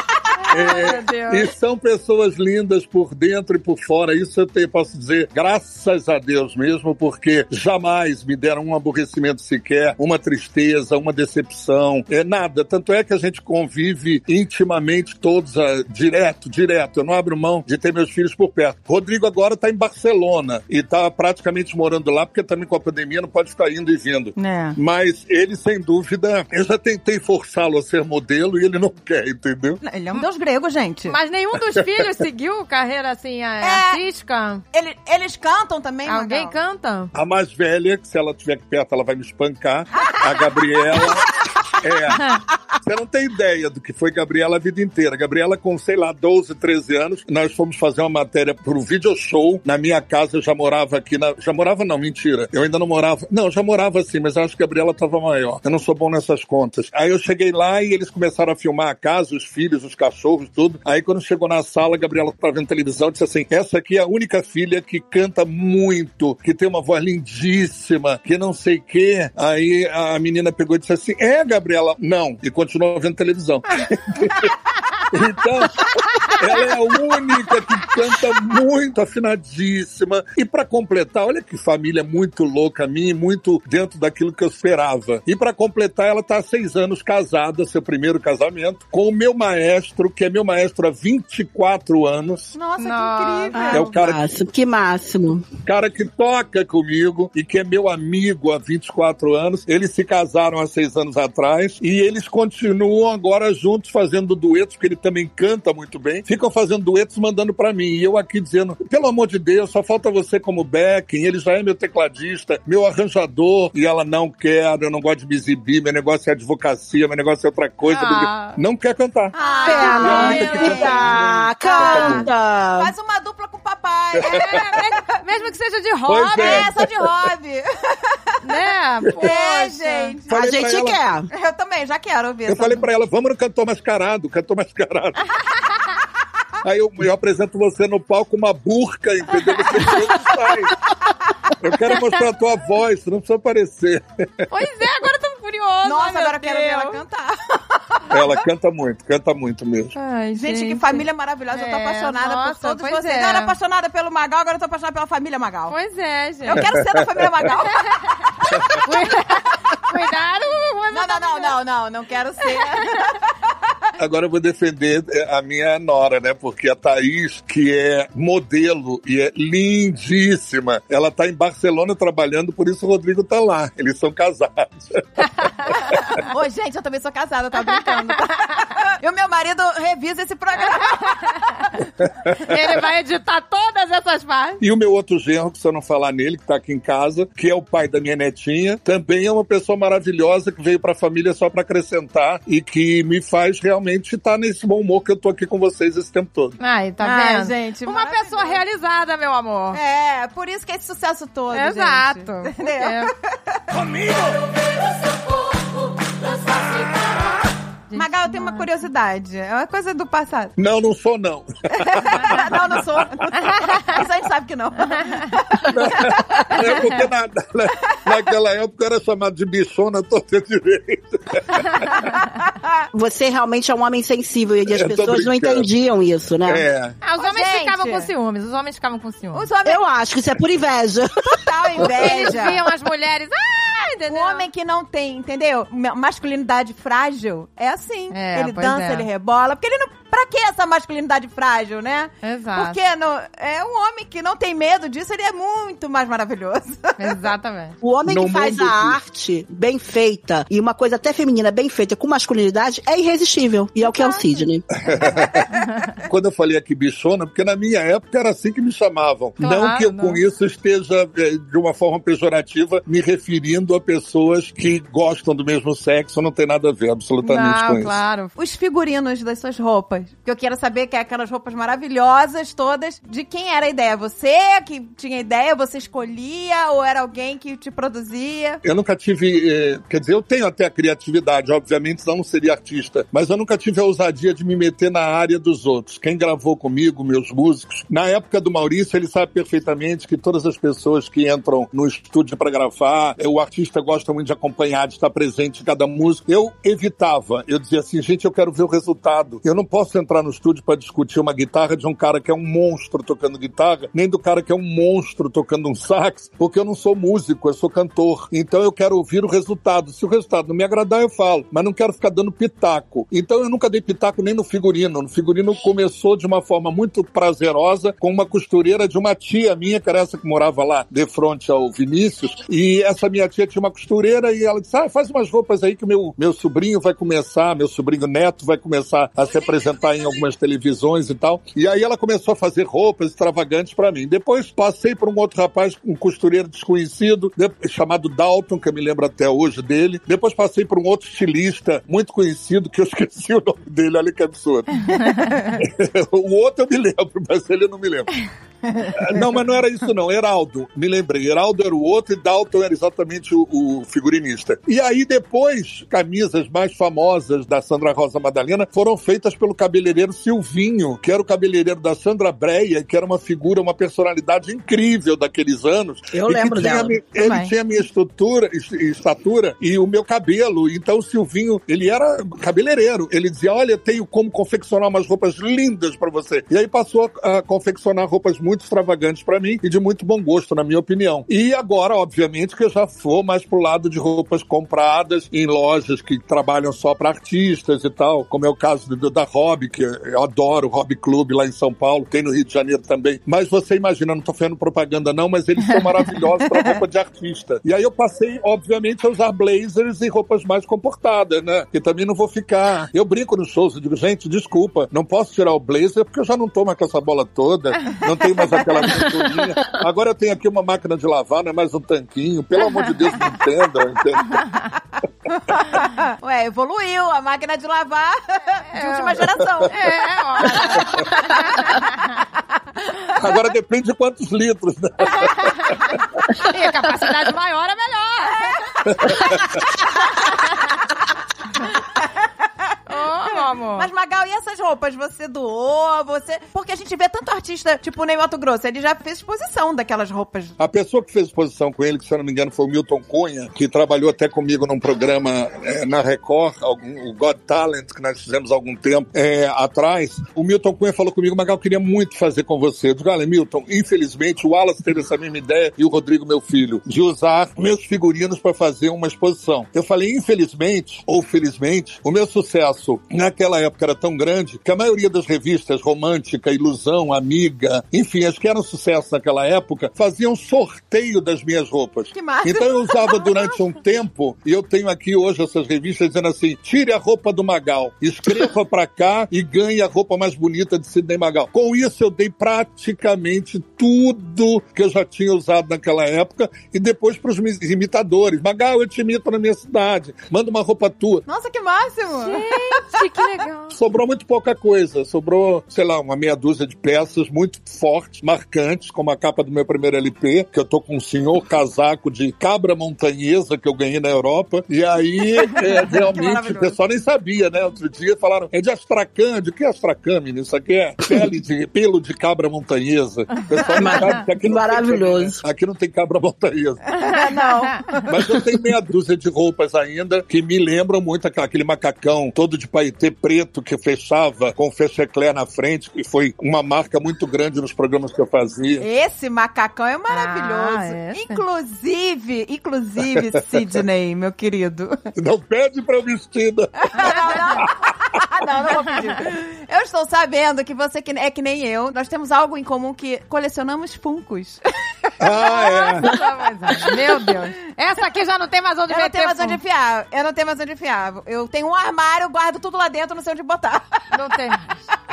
É, e são pessoas lindas por dentro e por fora. Isso eu te- posso dizer, graças a Deus mesmo, porque jamais me deram um aborrecimento sequer, uma tristeza, uma decepção, é nada. Tanto é que a gente convive intimamente todos, ah, direto, direto. Eu não abro mão de ter meus filhos por perto. Rodrigo agora está em Barcelona e está praticamente morando lá, porque também com a pandemia não pode ficar indo e vindo. É. Mas ele, sem dúvida, eu já tentei forçá-lo a ser modelo e ele não quer, entendeu? Ele é um deus gregos, gente. Mas nenhum dos filhos seguiu carreira assim, a- É. artística? Ele- eles cantam também, Alguém Magal? canta? A mais velha, que se ela estiver aqui perto, ela vai me espancar. A Gabriela. É. Você não tem ideia do que foi Gabriela a vida inteira. Gabriela, com, sei lá, 12, 13 anos, nós fomos fazer uma matéria pro video show. Na minha casa, eu já morava aqui na. Já morava, não, mentira. Eu ainda não morava. Não, eu já morava assim, mas eu acho que a Gabriela tava maior. Eu não sou bom nessas contas. Aí eu cheguei lá e eles começaram a filmar a casa, os filhos, os cachorros, tudo. Aí quando chegou na sala, a Gabriela tava vendo televisão disse assim: essa aqui é a única filha que canta muito, que tem uma voz lindíssima, que não sei o quê. Aí a menina pegou e disse assim: é, Gabriela? Não. E continuou vendo televisão. Então, ela é a única que canta muito afinadíssima. E pra completar, olha que família muito louca a mim, muito dentro daquilo que eu esperava. E pra completar, ela tá há seis anos casada, seu primeiro casamento, com o meu maestro, que é meu maestro há 24 anos. Nossa, que incrível. É o cara Máximo, que máximo. cara que toca comigo e que é meu amigo há 24 anos. Eles se casaram há seis anos atrás e eles continuam agora juntos fazendo duetos, porque ele também canta muito bem. Ficam fazendo duetos mandando pra mim. E eu aqui dizendo, pelo amor de Deus, só falta você como backing. Ele já é meu tecladista, meu arranjador. E ela, não quero, eu não gosto de me exibir, meu negócio é advocacia, meu negócio é outra coisa. Ah. Não quer cantar. Pena. Canta muito. canta. Faz uma dupla com o papai. É, mesmo que seja de hobby, é. É, só de hobby. né? É, Poxa. gente. A Falei pra gente ela- quer. Eu também, já quero ouvir Eu falei pra ela, vamos no cantor mascarado, cantor mascarado. Aí eu, eu apresento você no palco uma burca, entendeu? Você sai. Eu quero mostrar a tua voz, não precisa aparecer. Pois é, agora tô furiosa. Nossa, agora eu quero ver ela Deus. cantar. Ela canta muito, canta muito mesmo. Ai, Gente, que família maravilhosa. eu tô É, apaixonada nossa, por todos vocês. é. Eu era apaixonada pelo Magal, agora eu tô apaixonada pela família Magal. Pois é, gente. Eu quero ser da família Magal. Cuidado não, não, não, não, não. Não quero ser. Agora eu vou defender eh, a minha nora, né? Porque a Thaís, que é modelo e é lindíssima, ela tá em Barcelona trabalhando, por isso o Rodrigo tá lá. Eles são casados. Ô, gente, eu também sou casada, eu tava brincando. Tá? E o meu marido revisa esse programa. Ele vai editar todas essas partes. E o meu outro genro, que se eu não falar nele, que tá aqui em casa, que é o pai da minha netinha, também é uma pessoa maravilhosa que veio pra família só pra acrescentar e que me faz realmente estar nesse bom humor que eu tô aqui com vocês esse tempo todo. Ai, tá Ai, vendo? gente, Uma pessoa realizada, meu amor. É, por isso que é esse sucesso todo, Exato. gente. Entendeu? Magal, eu tenho uma curiosidade. É uma coisa do passado. Não, não sou não. não, não sou. Isso a gente sabe que não. É porque na- na- naquela época eu era chamado de bichona todo direito. Você realmente é um homem sensível e as Eu pessoas não entendiam isso, né? É. Ah, os Ô, homens gente. ficavam com ciúmes. Os homens ficavam com ciúmes. Os homens Eu acho que isso é por inveja. total Eles inveja. viam as mulheres. Ah, O entendeu? homem que não tem, entendeu? Ma- Masculinidade frágil é assim. É, ele dança, é. ele rebola. Porque ele não. Pra que essa masculinidade frágil, né? Exato. Porque no, é um homem que não tem medo disso, ele é muito mais maravilhoso. Exatamente. O homem No que faz a que- arte bem feita e uma coisa até feminina bem feita com masculinidade é irresistível. E é o que é o Sidney. Quando eu falei aqui bichona, porque na minha época era assim que me chamavam. Claro, não que eu não. com isso esteja, eh, de uma forma pejorativa, me referindo a pessoas que gostam do mesmo sexo, não tem nada a ver absolutamente com Não, isso. claro. Os figurinos das suas roupas. Que eu quero saber que é aquelas roupas maravilhosas todas. De quem era a ideia? Você que tinha ideia? Você escolhia? Ou era alguém que te produzia? Eu nunca tive, eh, quer dizer, eu tenho até a criatividade, obviamente, senão não seria artista, mas eu nunca tive a ousadia de me meter na área dos outros. Quem gravou comigo, meus músicos, na época do Maurício, ele sabe perfeitamente que todas as pessoas que entram no estúdio para gravar, eh, o artista gosta muito de acompanhar, de estar presente em cada música. Eu evitava, eu dizia assim, gente, eu quero ver o resultado. Eu não posso entrar no estúdio para discutir uma guitarra de um cara que é um monstro tocando guitarra, nem do cara que é um monstro tocando um sax, porque eu não sou músico, eu sou cantor. Então eu quero ouvir o resultado. Se o resultado não me agradar, eu falo, mas não quero ficar dando pitaco. Então eu nunca dei pitaco nem no figurino. No figurino começou de uma forma muito prazerosa com uma costureira de uma tia minha, que era essa que morava lá de frente ao Vinícius. E essa minha tia tinha uma costureira e ela disse: Ah, faz umas roupas aí que meu, meu sobrinho vai começar, meu sobrinho neto vai começar a se apresentar em algumas televisões e tal. E aí ela começou a fazer roupas extravagantes pra mim. Depois passei por um outro rapaz, um costureiro desconhecido, de- chamado Dalton, que eu me lembro até hoje dele. Depois passei por um outro estilista muito conhecido, que eu esqueci o nome dele, olha que absurdo. o outro eu me lembro, mas ele não me lembro. Não, mas não era isso não, Heraldo, me lembrei. Heraldo era o outro e Dalton era exatamente o, o figurinista. E aí depois, camisas mais famosas da Sandra Rosa Madalena foram feitas pelo cabeleireiro Silvinho, que era o cabeleireiro da Sandra Breia, que era uma figura, uma personalidade incrível daqueles anos. Eu lembro dela. mi- Ele tinha a minha estrutura, est- estatura e o meu cabelo. Então o Silvinho, ele era cabeleireiro. Ele dizia: Olha, eu tenho como confeccionar umas roupas lindas pra você. E aí passou a, a confeccionar roupas muito extravagantes pra mim e de muito bom gosto, na minha opinião. E agora, obviamente, que eu já vou mais pro lado de roupas compradas em lojas que trabalham só pra artistas e tal, como é o caso do, da Hobby, que eu adoro o Hobby Club lá em São Paulo, tem no Rio de Janeiro também. Mas você imagina, não tô fazendo propaganda não, mas eles são maravilhosos pra roupa de artista. E aí eu passei, obviamente, a usar blazers e roupas mais comportadas, né? Que também não vou ficar. Eu brinco nos shows, eu digo, gente, desculpa, não posso tirar o blazer porque eu já não mais com essa bola toda, não tenho mais aquela. Agora eu tenho aqui uma máquina de lavar, não é mais um tanquinho. Pelo amor de Deus, me entendam, entendam. Ué, evoluiu a máquina de lavar de última geração. É, ó. Agora depende de quantos litros, né? E a capacidade maior é melhor. Ô, amor. Mas, Magal, e essas roupas? Você doou? Você. Porque a gente vê tanto artista, tipo o Ney Mato Grosso, ele já fez exposição daquelas roupas. A pessoa que fez exposição com ele, que se eu não me engano foi o Milton Cunha, que trabalhou até comigo num programa eh, na Record, algum, o God Talent, que nós fizemos há algum tempo eh, atrás. O Milton Cunha falou comigo, Magal, eu queria muito fazer com você. Eu digo, olha, Milton, infelizmente o Wallace teve essa mesma ideia e o Rodrigo, meu filho, de usar meus figurinos para fazer uma exposição. Eu falei, infelizmente, ou felizmente, o meu sucesso naquela época era tão grande que a maioria das revistas, Romântica, Ilusão, Amiga, enfim, as que eram sucesso naquela época, faziam sorteio das minhas roupas. Que massa. Então eu usava durante um tempo, e eu tenho aqui hoje essas revistas dizendo assim: tire a roupa do Magal, escreva pra cá e ganhe a roupa mais bonita de Sidney Magal. Com isso eu dei praticamente tudo que eu já tinha usado naquela época e depois pros imitadores. Magal, eu te imito na minha cidade, manda uma roupa tua. Nossa, que máximo! Gente, que legal. Sobrou muito pouca coisa. Sobrou, sei lá, uma meia dúzia de peças muito fortes, marcantes, como a capa do meu primeiro LP, que eu tô com um senhor casaco de cabra montanhesa que eu ganhei na Europa. E aí, é, realmente, o pessoal nem sabia, né? Outro dia falaram, é de astracã. De que astracã, menino? Isso aqui é pele de, pelo de cabra montanhesa. O pessoal não sabe que aqui não Maravilhoso. Tem, aqui não tem cabra montanhesa. Não. Mas eu tenho meia dúzia de roupas ainda que me lembram muito aquele macacão todo de paetê preto que fechava com fecheclé na frente, que foi uma marca muito grande nos programas que eu fazia. Esse macacão é maravilhoso. Ah. Inclusive, inclusive, Sidney, meu querido. Não pede pra vestida. não, não vou pedir. Eu estou sabendo que você que- é que nem eu. Nós temos algo em comum que colecionamos funcos. Ah, é. Meu Deus. Essa aqui já não tem mais onde Eu não meter tenho mais onde enfiar. Eu não tenho mais onde enfiar. Eu tenho um armário, eu guardo tudo lá dentro, não sei onde botar. Não tem mais.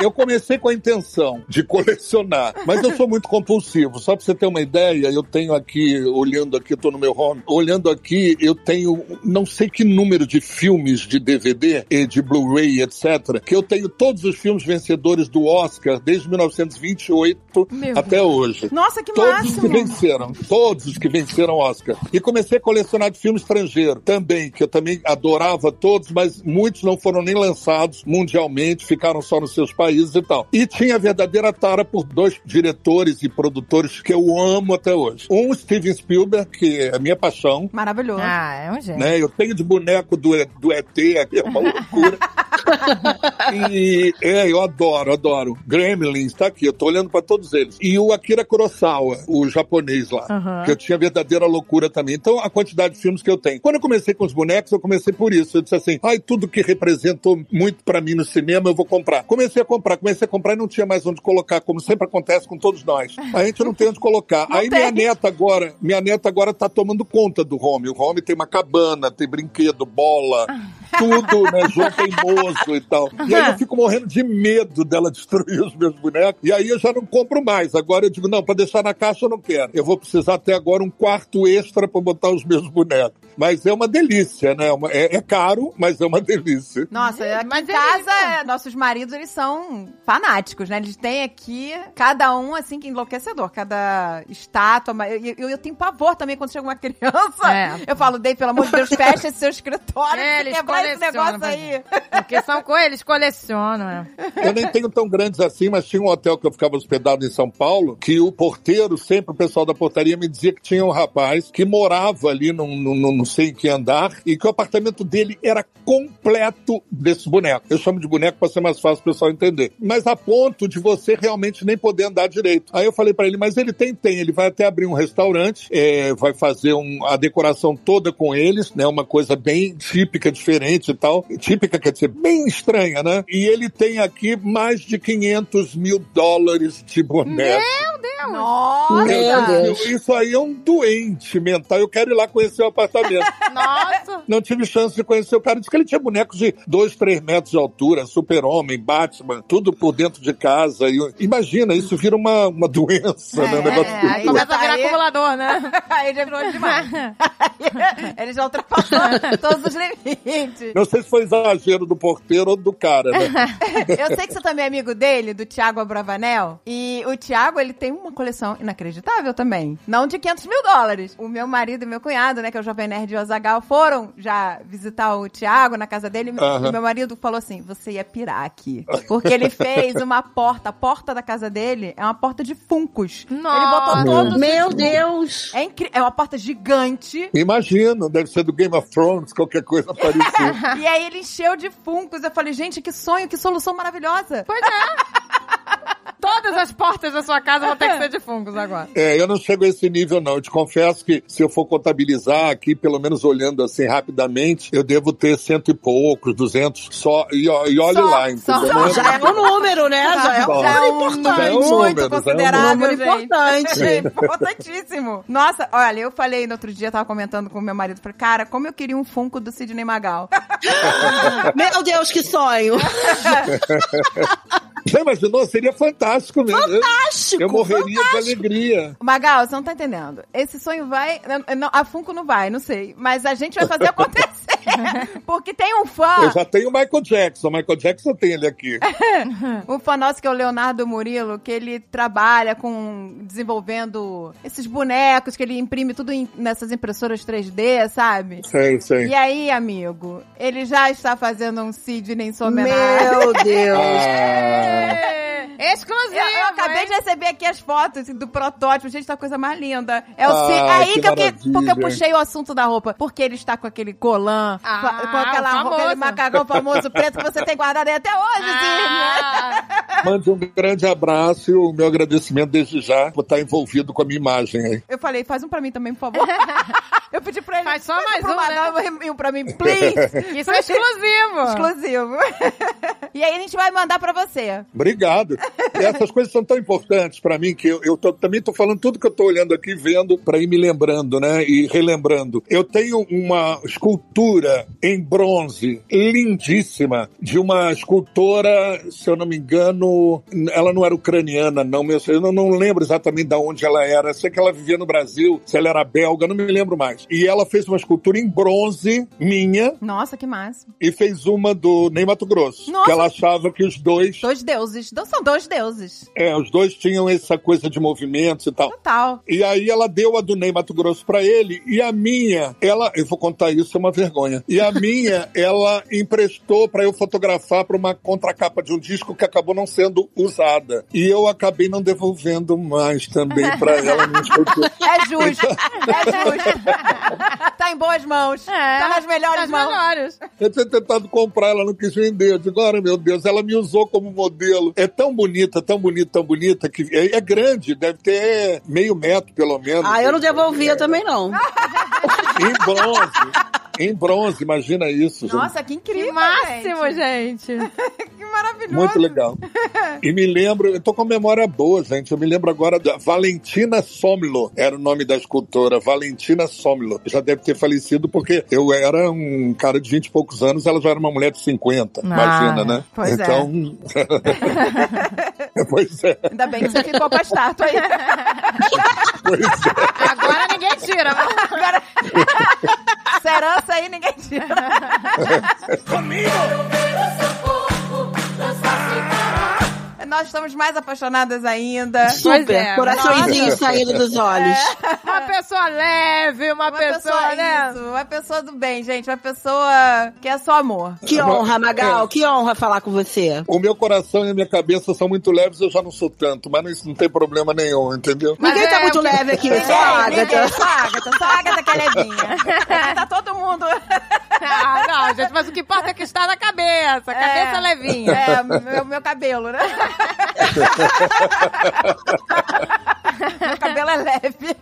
Eu comecei com a intenção de colecionar, mas eu sou muito compulsivo. Só pra você ter uma ideia, eu tenho aqui, olhando aqui, tô no meu home, olhando aqui, eu tenho não sei que número de filmes de DVD e de Blu-ray, etc., que eu tenho todos os filmes vencedores do Oscar desde 1928 Meu até hoje. Nossa, que Todos máximo! Venceram, todos os que venceram Oscar. E comecei a colecionar de filme estrangeiro também, que eu também adorava todos, mas muitos não foram nem lançados mundialmente, ficaram só nos seus países e tal. E tinha a verdadeira tara por dois diretores e produtores que eu amo até hoje. Um, Steven Spielberg, que é a minha paixão. Maravilhoso. Ah, é um gênio. Né? Eu tenho de boneco do, do ET, aqui é uma loucura. E é, eu adoro, adoro. Gremlins, tá aqui, eu tô olhando pra todos eles. E o Akira Kurosawa, o japonês lá, Aham. que eu tinha verdadeira loucura também. Então, a quantidade de filmes que eu tenho. Quando eu comecei com os bonecos, eu comecei por isso. Eu disse assim, ai, tudo que representou muito pra mim no cinema, eu vou comprar. Comecei a comprar, comecei a comprar e não tinha mais onde colocar, como sempre acontece com todos nós. A gente não tem onde colocar. Aí minha neta agora, minha neta agora tá tomando conta do home. O home tem uma cabana, tem brinquedo, bola, tudo, né? Jogo teimoso e tal. E aí eu fico morrendo de medo dela destruir os meus bonecos. E aí eu já não compro mais. Agora eu digo, não, pra deixar na caixa eu não quero. Eu vou precisar até agora um quarto extra pra botar os meus bonecos. Mas é uma delícia, né? Uma- É, é caro, mas é uma delícia. Nossa, aqui Mas em eles casa, é, nossos maridos, eles são fanáticos, né? Eles têm aqui, cada um, assim, que enlouquecedor. Cada estátua. mas Eu, eu, eu tenho pavor também quando chega uma criança. É. Eu falo, Dei, pelo amor de Deus, fecha esse seu escritório. É, eles quebrar esse colecionam, negócio aí. Porque são co eles colecionam, é. Eu nem tenho tão grandes assim, mas tinha um hotel que eu ficava hospedado em São Paulo, que o porteiro, sempre o pessoal da portaria me dizia que tinha um rapaz que morava ali num, num, sei em que andar e que o apartamento dele era completo desse boneco. Eu chamo de boneco para ser mais fácil o pessoal entender. Mas a ponto de você realmente nem poder andar direito. Aí eu falei para ele, mas ele tem, tem. Ele vai até abrir um restaurante, é, vai fazer um, a decoração toda com eles, né? Uma coisa bem típica, diferente e tal. Típica quer dizer, bem estranha, né? E ele tem aqui mais de 500 mil dólares de boneco. Meu Deus! Nossa! Meu Deus. Isso, isso aí é um doente mental. Eu quero ir lá conhecer o apartamento. Nossa! Não tive chance de conhecer o cara. Disse que ele tinha bonecos de 2, 3 metros de altura, super-homem, Batman, tudo por dentro de casa. E, imagina, isso vira uma, uma doença, né? Um negócio É, aí Começa a virar Aí- acumulador, né? Aí já virou demais. Aí, Eles já ultrapassaram todos os limites. Não sei se foi exagero do porteiro ou do cara, né? Eu sei que você também é amigo dele, do Thiago Abravanel. E o Thiago, ele tem uma coleção inacreditável também. Não de 500 mil dólares. O meu marido e meu cunhado, né, que é o Jovem Nerd de Ozagal, foram já visitar o Thiago na casa dele. E meu marido falou assim, você ia pirar aqui. Porque ele fez uma porta. A porta da casa dele é uma porta de funcos. Ele Nossa. botou todos Meu os- Deus! É, incri... é uma porta gigante. Imagino, deve ser do Game of Thrones, qualquer coisa parecida. e aí ele encheu de funcos. Eu falei, gente, que sonho, que solução maravilhosa. Pois é. Todas as portas da sua casa vão ter que ser de fungos agora. É, eu não chego a esse nível, não. Eu te confesso que se eu for contabilizar aqui, pelo menos olhando assim rapidamente, eu devo ter cento e poucos, duzentos, só, e, e olhe Só, lá, só. entendeu? Não é- Já é um número, né? Já é um Bom. Já é número um importante. Já é um muito número, já é um considerável, número importante. É importantíssimo. Nossa, olha, eu falei no outro dia, tava comentando com o meu marido, falei, cara, como eu queria um Funko do Sidney Magal. Meu Deus, que sonho! Já imaginou? Seria fantástico mesmo. Eu- Fantástico! Eu morreria fantástico. de alegria. Magal, você não tá entendendo. Esse sonho vai. não- não, a Funko não vai, não sei. Mas a gente vai fazer acontecer. Porque tem um fã. Eu já tenho o Michael Jackson. O Michael Jackson tem ele aqui. Um fã nosso que é o Leonardo Murilo, que ele trabalha com desenvolvendo esses bonecos, que ele imprime tudo em- nessas impressoras 3D, sabe? Sei, sei. E aí, amigo, ele já está fazendo um Sidney em sua homenagem. Meu Deus! Ah, Exclusivo! Eu, eu acabei hein? de receber aqui as fotos assim, do protótipo. Gente, tá coisa mais linda. É o Ah, aí que que, eu que, porque eu puxei o assunto da roupa. Porque ele está com aquele colã, Ah, com aquela roupa, aquele macacão famoso preto que você tem guardado aí até hoje, Ah, Mande um grande abraço e o meu agradecimento desde já por estar envolvido com a minha imagem aí. Eu falei, faz um pra mim também, por favor. eu pedi pra ele. Faz só mais um, né? Magal e um pra mim, please. Isso é exclusivo! Exclusivo. e aí a gente vai mandar pra você. Obrigado. Essas coisas são tão importantes para mim que eu, eu tô- também estou falando tudo que eu estou olhando aqui, vendo, para ir me lembrando, né? E relembrando. Eu tenho uma escultura em bronze lindíssima de uma escultora, se eu não me engano, ela não era ucraniana, não, meu, eu não, não lembro exatamente de onde ela era. Sei que ela vivia no Brasil, se ela era belga, não me lembro mais. E ela fez uma escultura em bronze minha Nossa, que massa. e fez uma do Ney Mato Grosso. Nossa. Que ela achava que os dois Dois deuses. Não são dois deuses. é, os dois tinham essa coisa de movimentos e tal. Total. E aí ela deu a do Ney Mato Grosso pra ele, e a minha, ela, eu vou contar isso, é uma vergonha. E a minha, ela emprestou pra eu fotografar pra uma contracapa de um disco que acabou não sendo usada. E eu acabei não devolvendo mais também pra ela. É justo. É justo. tá em boas mãos. É, tá nas melhores nas mãos. melhores. Eu tinha tentado comprar, ela não quis vender. Eu digo, olha, meu Deus, ela me usou como modelo. É tão bonita, tão bonita, tão bonita, que é, é grande, deve ter meio metro, pelo menos. Ah, eu não devolvia também, não. Em bronze. Em bronze, imagina isso. gente. Nossa, que incrível, Que máximo, gente. Que maravilhoso. Muito legal. E me lembro, eu tô com a memória boa, gente. Eu me lembro agora da Valentina Somlo, era o nome da escultora, Valentina Somlo. Já deve ter falecido porque eu era um cara de 20 e poucos anos, ela já era uma mulher de 50. imagina, né? pois é. então. pois é, Ainda bem que você ficou com a estátua aí. pois é. Agora ninguém tira. Agora, essa herança aí ninguém tira. Nós estamos mais apaixonadas ainda. Super. é, saindo dos olhos. Uma pessoa leve, uma, Uma pessoa, pessoa, né? isso, uma pessoa do bem, gente. Uma pessoa que é só amor. Que honra, Magal. Que honra falar com você. O meu coração e a minha cabeça são muito leves, eu já não sou tanto, mas isso não tem problema nenhum, entendeu? Ninguém tá é, muito porque- leve aqui, só a Agatha. Só a Agatha, só a Agatha que é levinha. Aqui tá todo mundo. Ah, não, gente, mas o que importa é que está na cabeça. Cabeça É. levinha. É, meu, meu cabelo, né? meu cabelo é leve.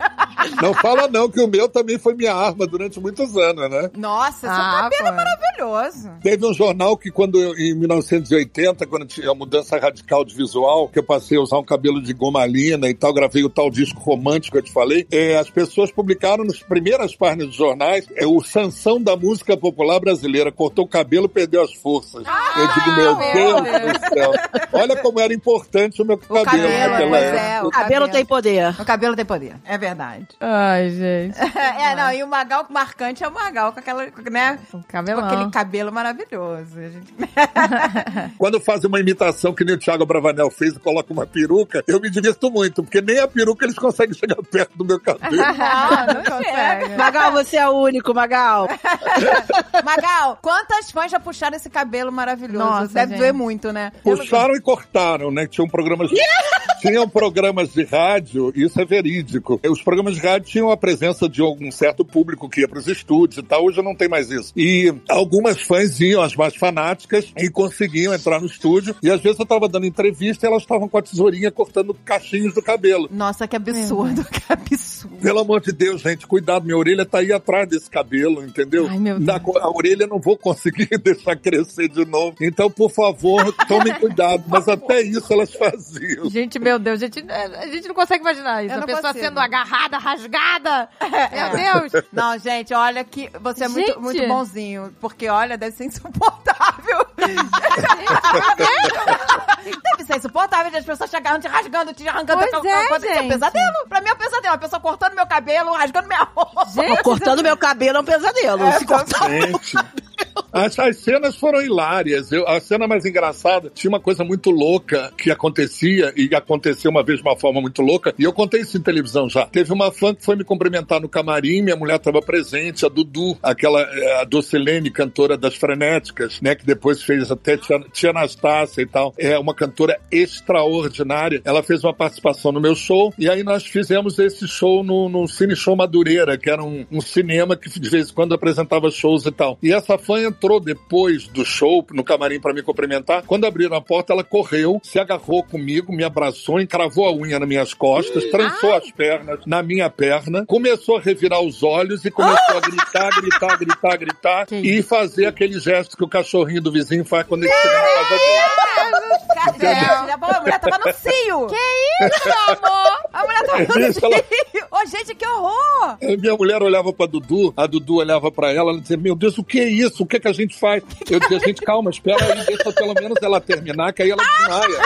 Não fala não, que o meu também foi minha arma durante muitos anos, né? Nossa, seu Ah, cabelo é foi. maravilhoso. Teve um jornal que quando eu, em 1980, quando tinha a mudança radical de visual, que eu passei a usar um cabelo de gomalina e tal, gravei o tal disco romântico que eu te falei, é, as pessoas publicaram nas primeiras páginas dos jornais é, o Sansão da música popular brasileira, cortou o cabelo, perdeu as forças. eu digo, meu meu Deus, Deus. do céu. Olha como era importante o meu cabelo, cabelo, naquela pois época. é, o O cabelo tem poder. O cabelo tem poder, é verdade. Ai, gente. É, não, e o Magal marcante é o Magal com aquela, né? Com aquele cabelo maravilhoso. Gente- Quando faz uma imitação que nem o Thiago Bravanel fez e coloca uma peruca, eu me divirto muito, porque nem a peruca eles conseguem chegar perto do meu cabelo. Não, não consegue. Magal, você é o único, Magal. Magal, quantas fãs já puxaram esse cabelo maravilhoso? Nossa, Deve gente. doer muito, né? Puxaram e cortaram, né? Tinham programas. tinham programas de rádio, isso é verídico. Os programas de rádio tinham a presença de algum certo público que ia para os estúdios e tal. Hoje não tem mais isso. E algumas fãs iam, as mais fanáticas, e conseguiam entrar no estúdio. E às vezes eu tava dando entrevista e elas estavam com a tesourinha cortando cachinhos do cabelo. Nossa, que absurdo, que absurdo. Pelo amor de Deus, gente, cuidado, minha orelha tá aí atrás desse cabelo, entendeu? Ai, meu Na co- a orelha eu não vou conseguir deixar crescer de novo. Então, por favor, tomem cuidado. Mas até isso elas faziam. Gente, meu Deus, gente, a gente não consegue imaginar isso. Eu A pessoa consigo. sendo agarrada, rasgada. É. Meu Deus. Não, gente, olha que você é muito, muito bonzinho. Porque, olha, deve ser insuportável. deve ser insuportável de as pessoas chegarem te rasgando, te arrancando. Pois aquela- é, coisa. Isso é um pesadelo. Pra mim é um pesadelo. A pessoa cortando meu cabelo, rasgando minha roupa. Gente, Cortando meu cabelo é um pesadelo. É, Se. As, as cenas foram hilárias. Eu- a cena mais engraçada tinha uma coisa muito louca que acontecia, e aconteceu uma vez de uma forma muito louca, e eu contei isso em televisão já. Teve uma fã que foi me cumprimentar no camarim, minha mulher estava presente, a Dudu, aquela, eh, a Docilene, cantora das Frenéticas, né, que depois fez até Tia, Tia Anastácia e tal. É uma cantora extraordinária. Ela fez uma participação no meu show, e aí nós fizemos esse show no, no Cine Show Madureira, que era um, um cinema que de vez em quando apresentava shows e tal. E essa fã entrou depois do show no camarim para me cumprimentar. Quando abriram a porta, ela correu, se agarrou comigo, me abraçou, encravou a unha nas minhas costas, trançou as pernas na minha perna, começou a revirar os olhos e começou a gritar, gritar, gritar, gritar e fazer aquele gesto que o cachorrinho do vizinho faz quando ele chega na casa dele. Cacete, a mulher tava no cio. Que isso, meu amor? A mulher tava no Isso, ela- cio. Ô, gente, que horror. Aí Minha mulher olhava pra Dudu, a Dudu olhava pra ela, ela dizia, meu Deus, o que é isso? O que é que a gente faz? Eu dizia, gente, calma, espera aí, deixa pelo menos ela terminar, que aí ela desmaia.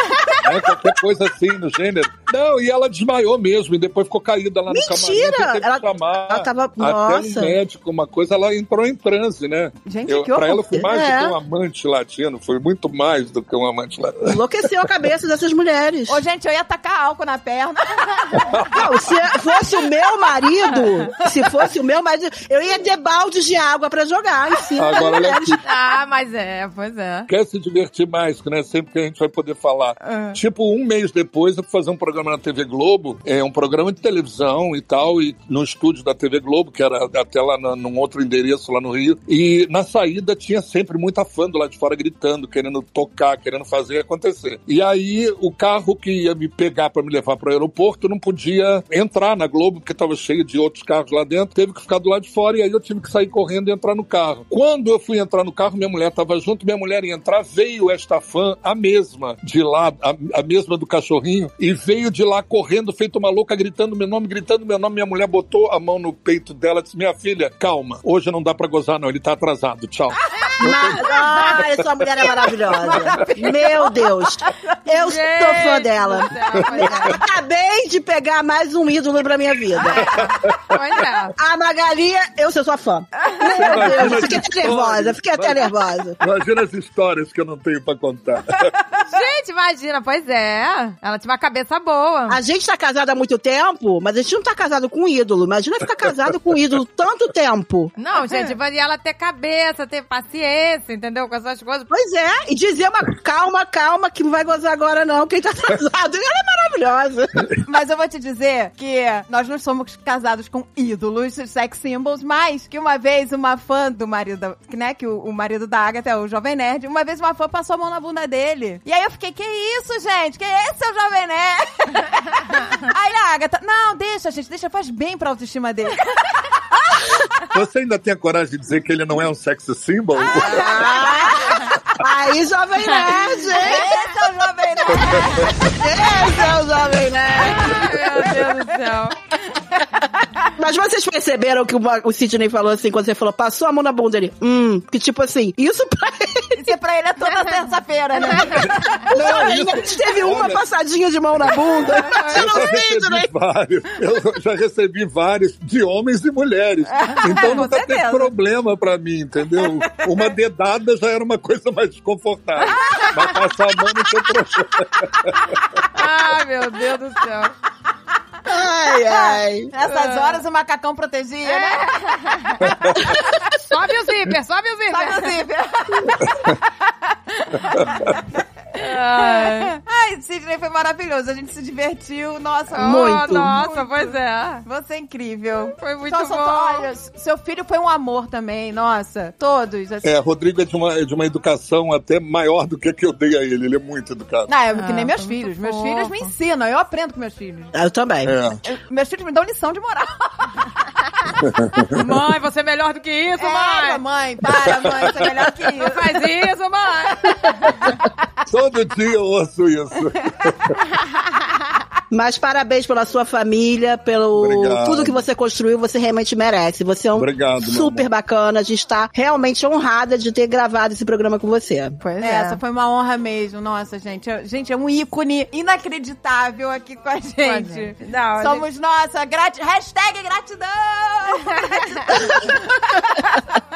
Né? Qualquer coisa assim, no gênero. Não, e ela desmaiou mesmo, e depois ficou caída lá no Mentira! camarim. Eu tentei Ela- chamar ela tava- Até nossa. um médico, uma coisa, ela entrou em transe, né? Gente, eu, que horror. Pra ela foi mais É. do que um amante latino, foi muito mais do que um amante latino. Enlouqueceu a cabeça dessas mulheres. Ô, gente, eu ia tacar álcool na perna. Não, se fosse o meu marido, se fosse o meu marido, eu ia ter baldes de água pra jogar em cima das Agora, olha mulheres. Ah, mas é, pois é. quer se divertir mais, né? Sempre que a gente vai poder falar. É. Tipo, um mês depois, eu fui fazer um programa programa na TV Globo, é um programa de televisão e tal, e no estúdio da TV Globo, que era até lá na- num outro endereço lá no Rio. E na saída tinha sempre muita fã do lado de fora gritando, querendo tocar, querendo fazer acontecer. E aí o carro que ia me pegar para me levar para o aeroporto não podia entrar na Globo, porque estava cheio de outros carros lá dentro, teve que ficar do lado de fora e aí eu tive que sair correndo e entrar no carro. Quando eu fui entrar no carro, minha mulher estava junto, minha mulher ia entrar, veio esta fã, a mesma de lá, a, a mesma do cachorrinho, e veio de lá correndo, feito uma louca, gritando meu nome, gritando meu nome. Minha mulher botou a mão no peito dela e disse: Minha filha, calma, hoje não dá para gozar, não, ele tá atrasado, tchau. Mas, ah, essa mulher é maravilhosa. Meu Deus. Eu sou fã dela. Acabei de pegar mais um ídolo pra minha vida. Pois é. A Magali, eu sou sua fã. Meu Deus, fiquei até nervosa, fiquei até nervosa. Imagina as histórias que eu não tenho para contar. Gente, imagina, pois é. Ela tinha uma cabeça boa. A gente tá casado há muito tempo, mas a gente não tá casado com um ídolo. Imagina ficar casado com um ídolo tanto tempo. Não, gente, e ela ter cabeça, ter paciência, entendeu? Com essas coisas. Pois é, e dizer uma calma, calma, que não vai gozar agora não, quem tá casado. Ela é maravilhosa. Mas eu vou te dizer que nós não somos casados com ídolos, sex symbols, mas que uma vez uma fã do marido, que, né, que o, o marido da Agatha é o Jovem Nerd, uma vez uma fã passou a mão na bunda dele. E aí eu fiquei, que isso, gente? Que esse é o Jovem Nerd? aí a Agatha, não, deixa, gente, deixa, faz bem pra autoestima dele. Você ainda tem a coragem de dizer que ele não é um sex symbol? Aí, Jovem Nerd, Esse é o Jovem Nerd! Esse é o Jovem Nerd. Meu Deus do céu. Mas vocês perceberam que o, o Sidney falou assim, quando você falou, passou a mão na bunda dele? Hum, que tipo assim, isso pra ele. Isso pra ele é toda terça-feira, né? Não, a gente teve uma olha- passadinha de mão na bunda. Você Eu não já vídeo, né? recebi vários. Eu já recebi vários de homens e mulheres. Então Com nunca teve certeza. problema pra mim, entendeu? Uma dedada já era uma coisa mais desconfortável. Mas passar a mão não tem problema. Ai, meu Deus do céu. Ai, ai. Nessas horas o macacão protegia, né? Sobe o zíper, sobe o zíper. Sabe o zíper? Ai. Ai, Sidney foi maravilhoso. A gente se divertiu. Nossa, Muito. Oh, nossa, pois é. Você é incrível. Foi muito só- bom. Olha, seu filho foi um amor também. Nossa, todos. Assim. É, Rodrigo é de uma, é de uma educação até maior do que a que eu dei a ele. Ele é muito educado. Não, é que nem Ah, meus muito filhos. Meus fofo. filhos me ensinam. Eu aprendo com meus filhos. Eu também. É. Eu- meus filhos me dão lição de moral. Mãe, você é melhor do que isso, É, mãe. mãe, para, mãe. Você é melhor que Não isso. faz isso, mãe. Todo dia eu ouço isso. Mas parabéns pela sua família, pelo Obrigado. tudo que você construiu, você realmente merece. Você é um Obrigado, super bacana. A gente tá realmente honrada de ter gravado esse programa com você. Pois É, Essa foi uma honra mesmo. Nossa, gente. Gente, é um ícone inacreditável aqui com a gente. gente. Não, a Somos, nossa, grati... hashtag gratidão!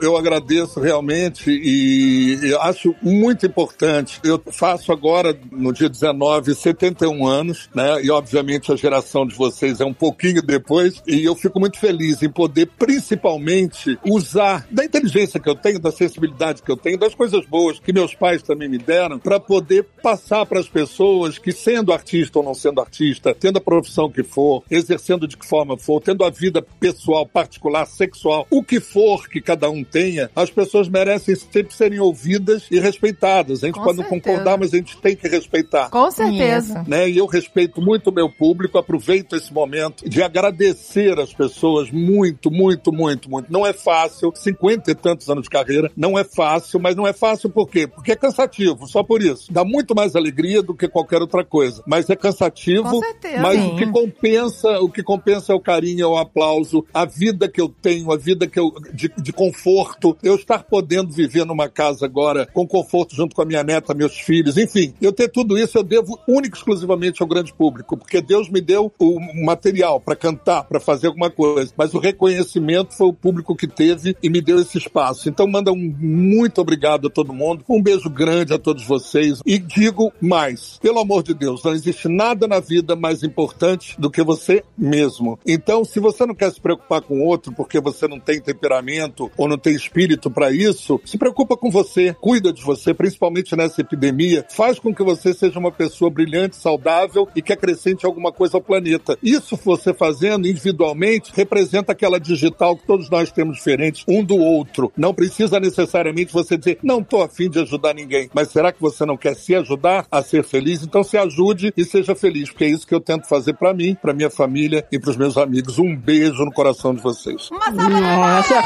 Eu agradeço realmente e acho muito importante. Eu faço agora, no dia 19, 71 anos, né? E obviamente a geração de vocês é um pouquinho depois. E eu fico muito feliz em poder, principalmente, usar da inteligência que eu tenho, da sensibilidade que eu tenho, das coisas boas que meus pais também me deram, para poder passar para as pessoas que, sendo artista ou não sendo artista, tendo a profissão que for, exercendo de que forma for, tendo a vida pessoal, particular, sexual, o que for que cada um tenha, as pessoas merecem sempre serem ouvidas e respeitadas. A gente Com pode não certeza. concordar, mas a gente tem que respeitar. Com certeza. Né? E eu respeito muito o meu público, aproveito esse momento de agradecer as pessoas muito, muito, muito, muito. Não é fácil, cinquenta e tantos anos de carreira, não é fácil, mas não é fácil por quê? Porque é cansativo, só por isso. Dá muito mais alegria do que qualquer outra coisa, mas é cansativo, Com certeza. mas Sim. o que compensa, o que compensa é o carinho, é o aplauso, a vida que eu tenho, a vida que eu de, de conforto, eu estar podendo viver numa casa agora com conforto junto com a minha neta, meus filhos, enfim, eu ter tudo isso eu devo único e exclusivamente ao grande público, porque Deus me deu o material para cantar, para fazer alguma coisa, mas o reconhecimento foi o público que teve e me deu esse espaço. Então manda um muito obrigado a todo mundo, um beijo grande a todos vocês e digo mais, pelo amor de Deus, não existe nada na vida mais importante do que você mesmo. Então, se você não quer se preocupar com outro porque você não tem temperamento jeito ou não tem espírito para isso, se preocupa com você, cuida de você, principalmente nessa epidemia, faz com que você seja uma pessoa brilhante, saudável e que acrescente alguma coisa ao planeta. Isso você fazendo individualmente representa aquela digital que todos nós temos diferentes um do outro. Não precisa necessariamente você dizer, não tô afim de ajudar ninguém, mas será que você não quer se ajudar a ser feliz? Então se ajude e seja feliz, porque é isso que eu tento fazer para mim, para minha família e para os meus amigos. Um beijo no coração de vocês. Nossa!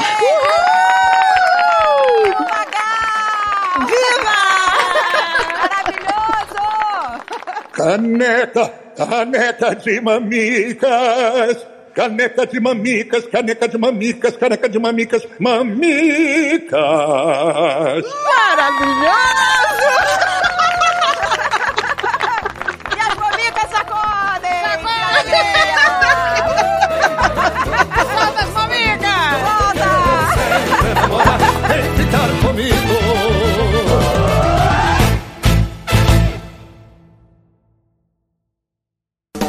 Caneca, caneca de mamicas. Caneca de mamicas, caneca de mamicas, caneca de mamicas, mamicas. Maravilhoso!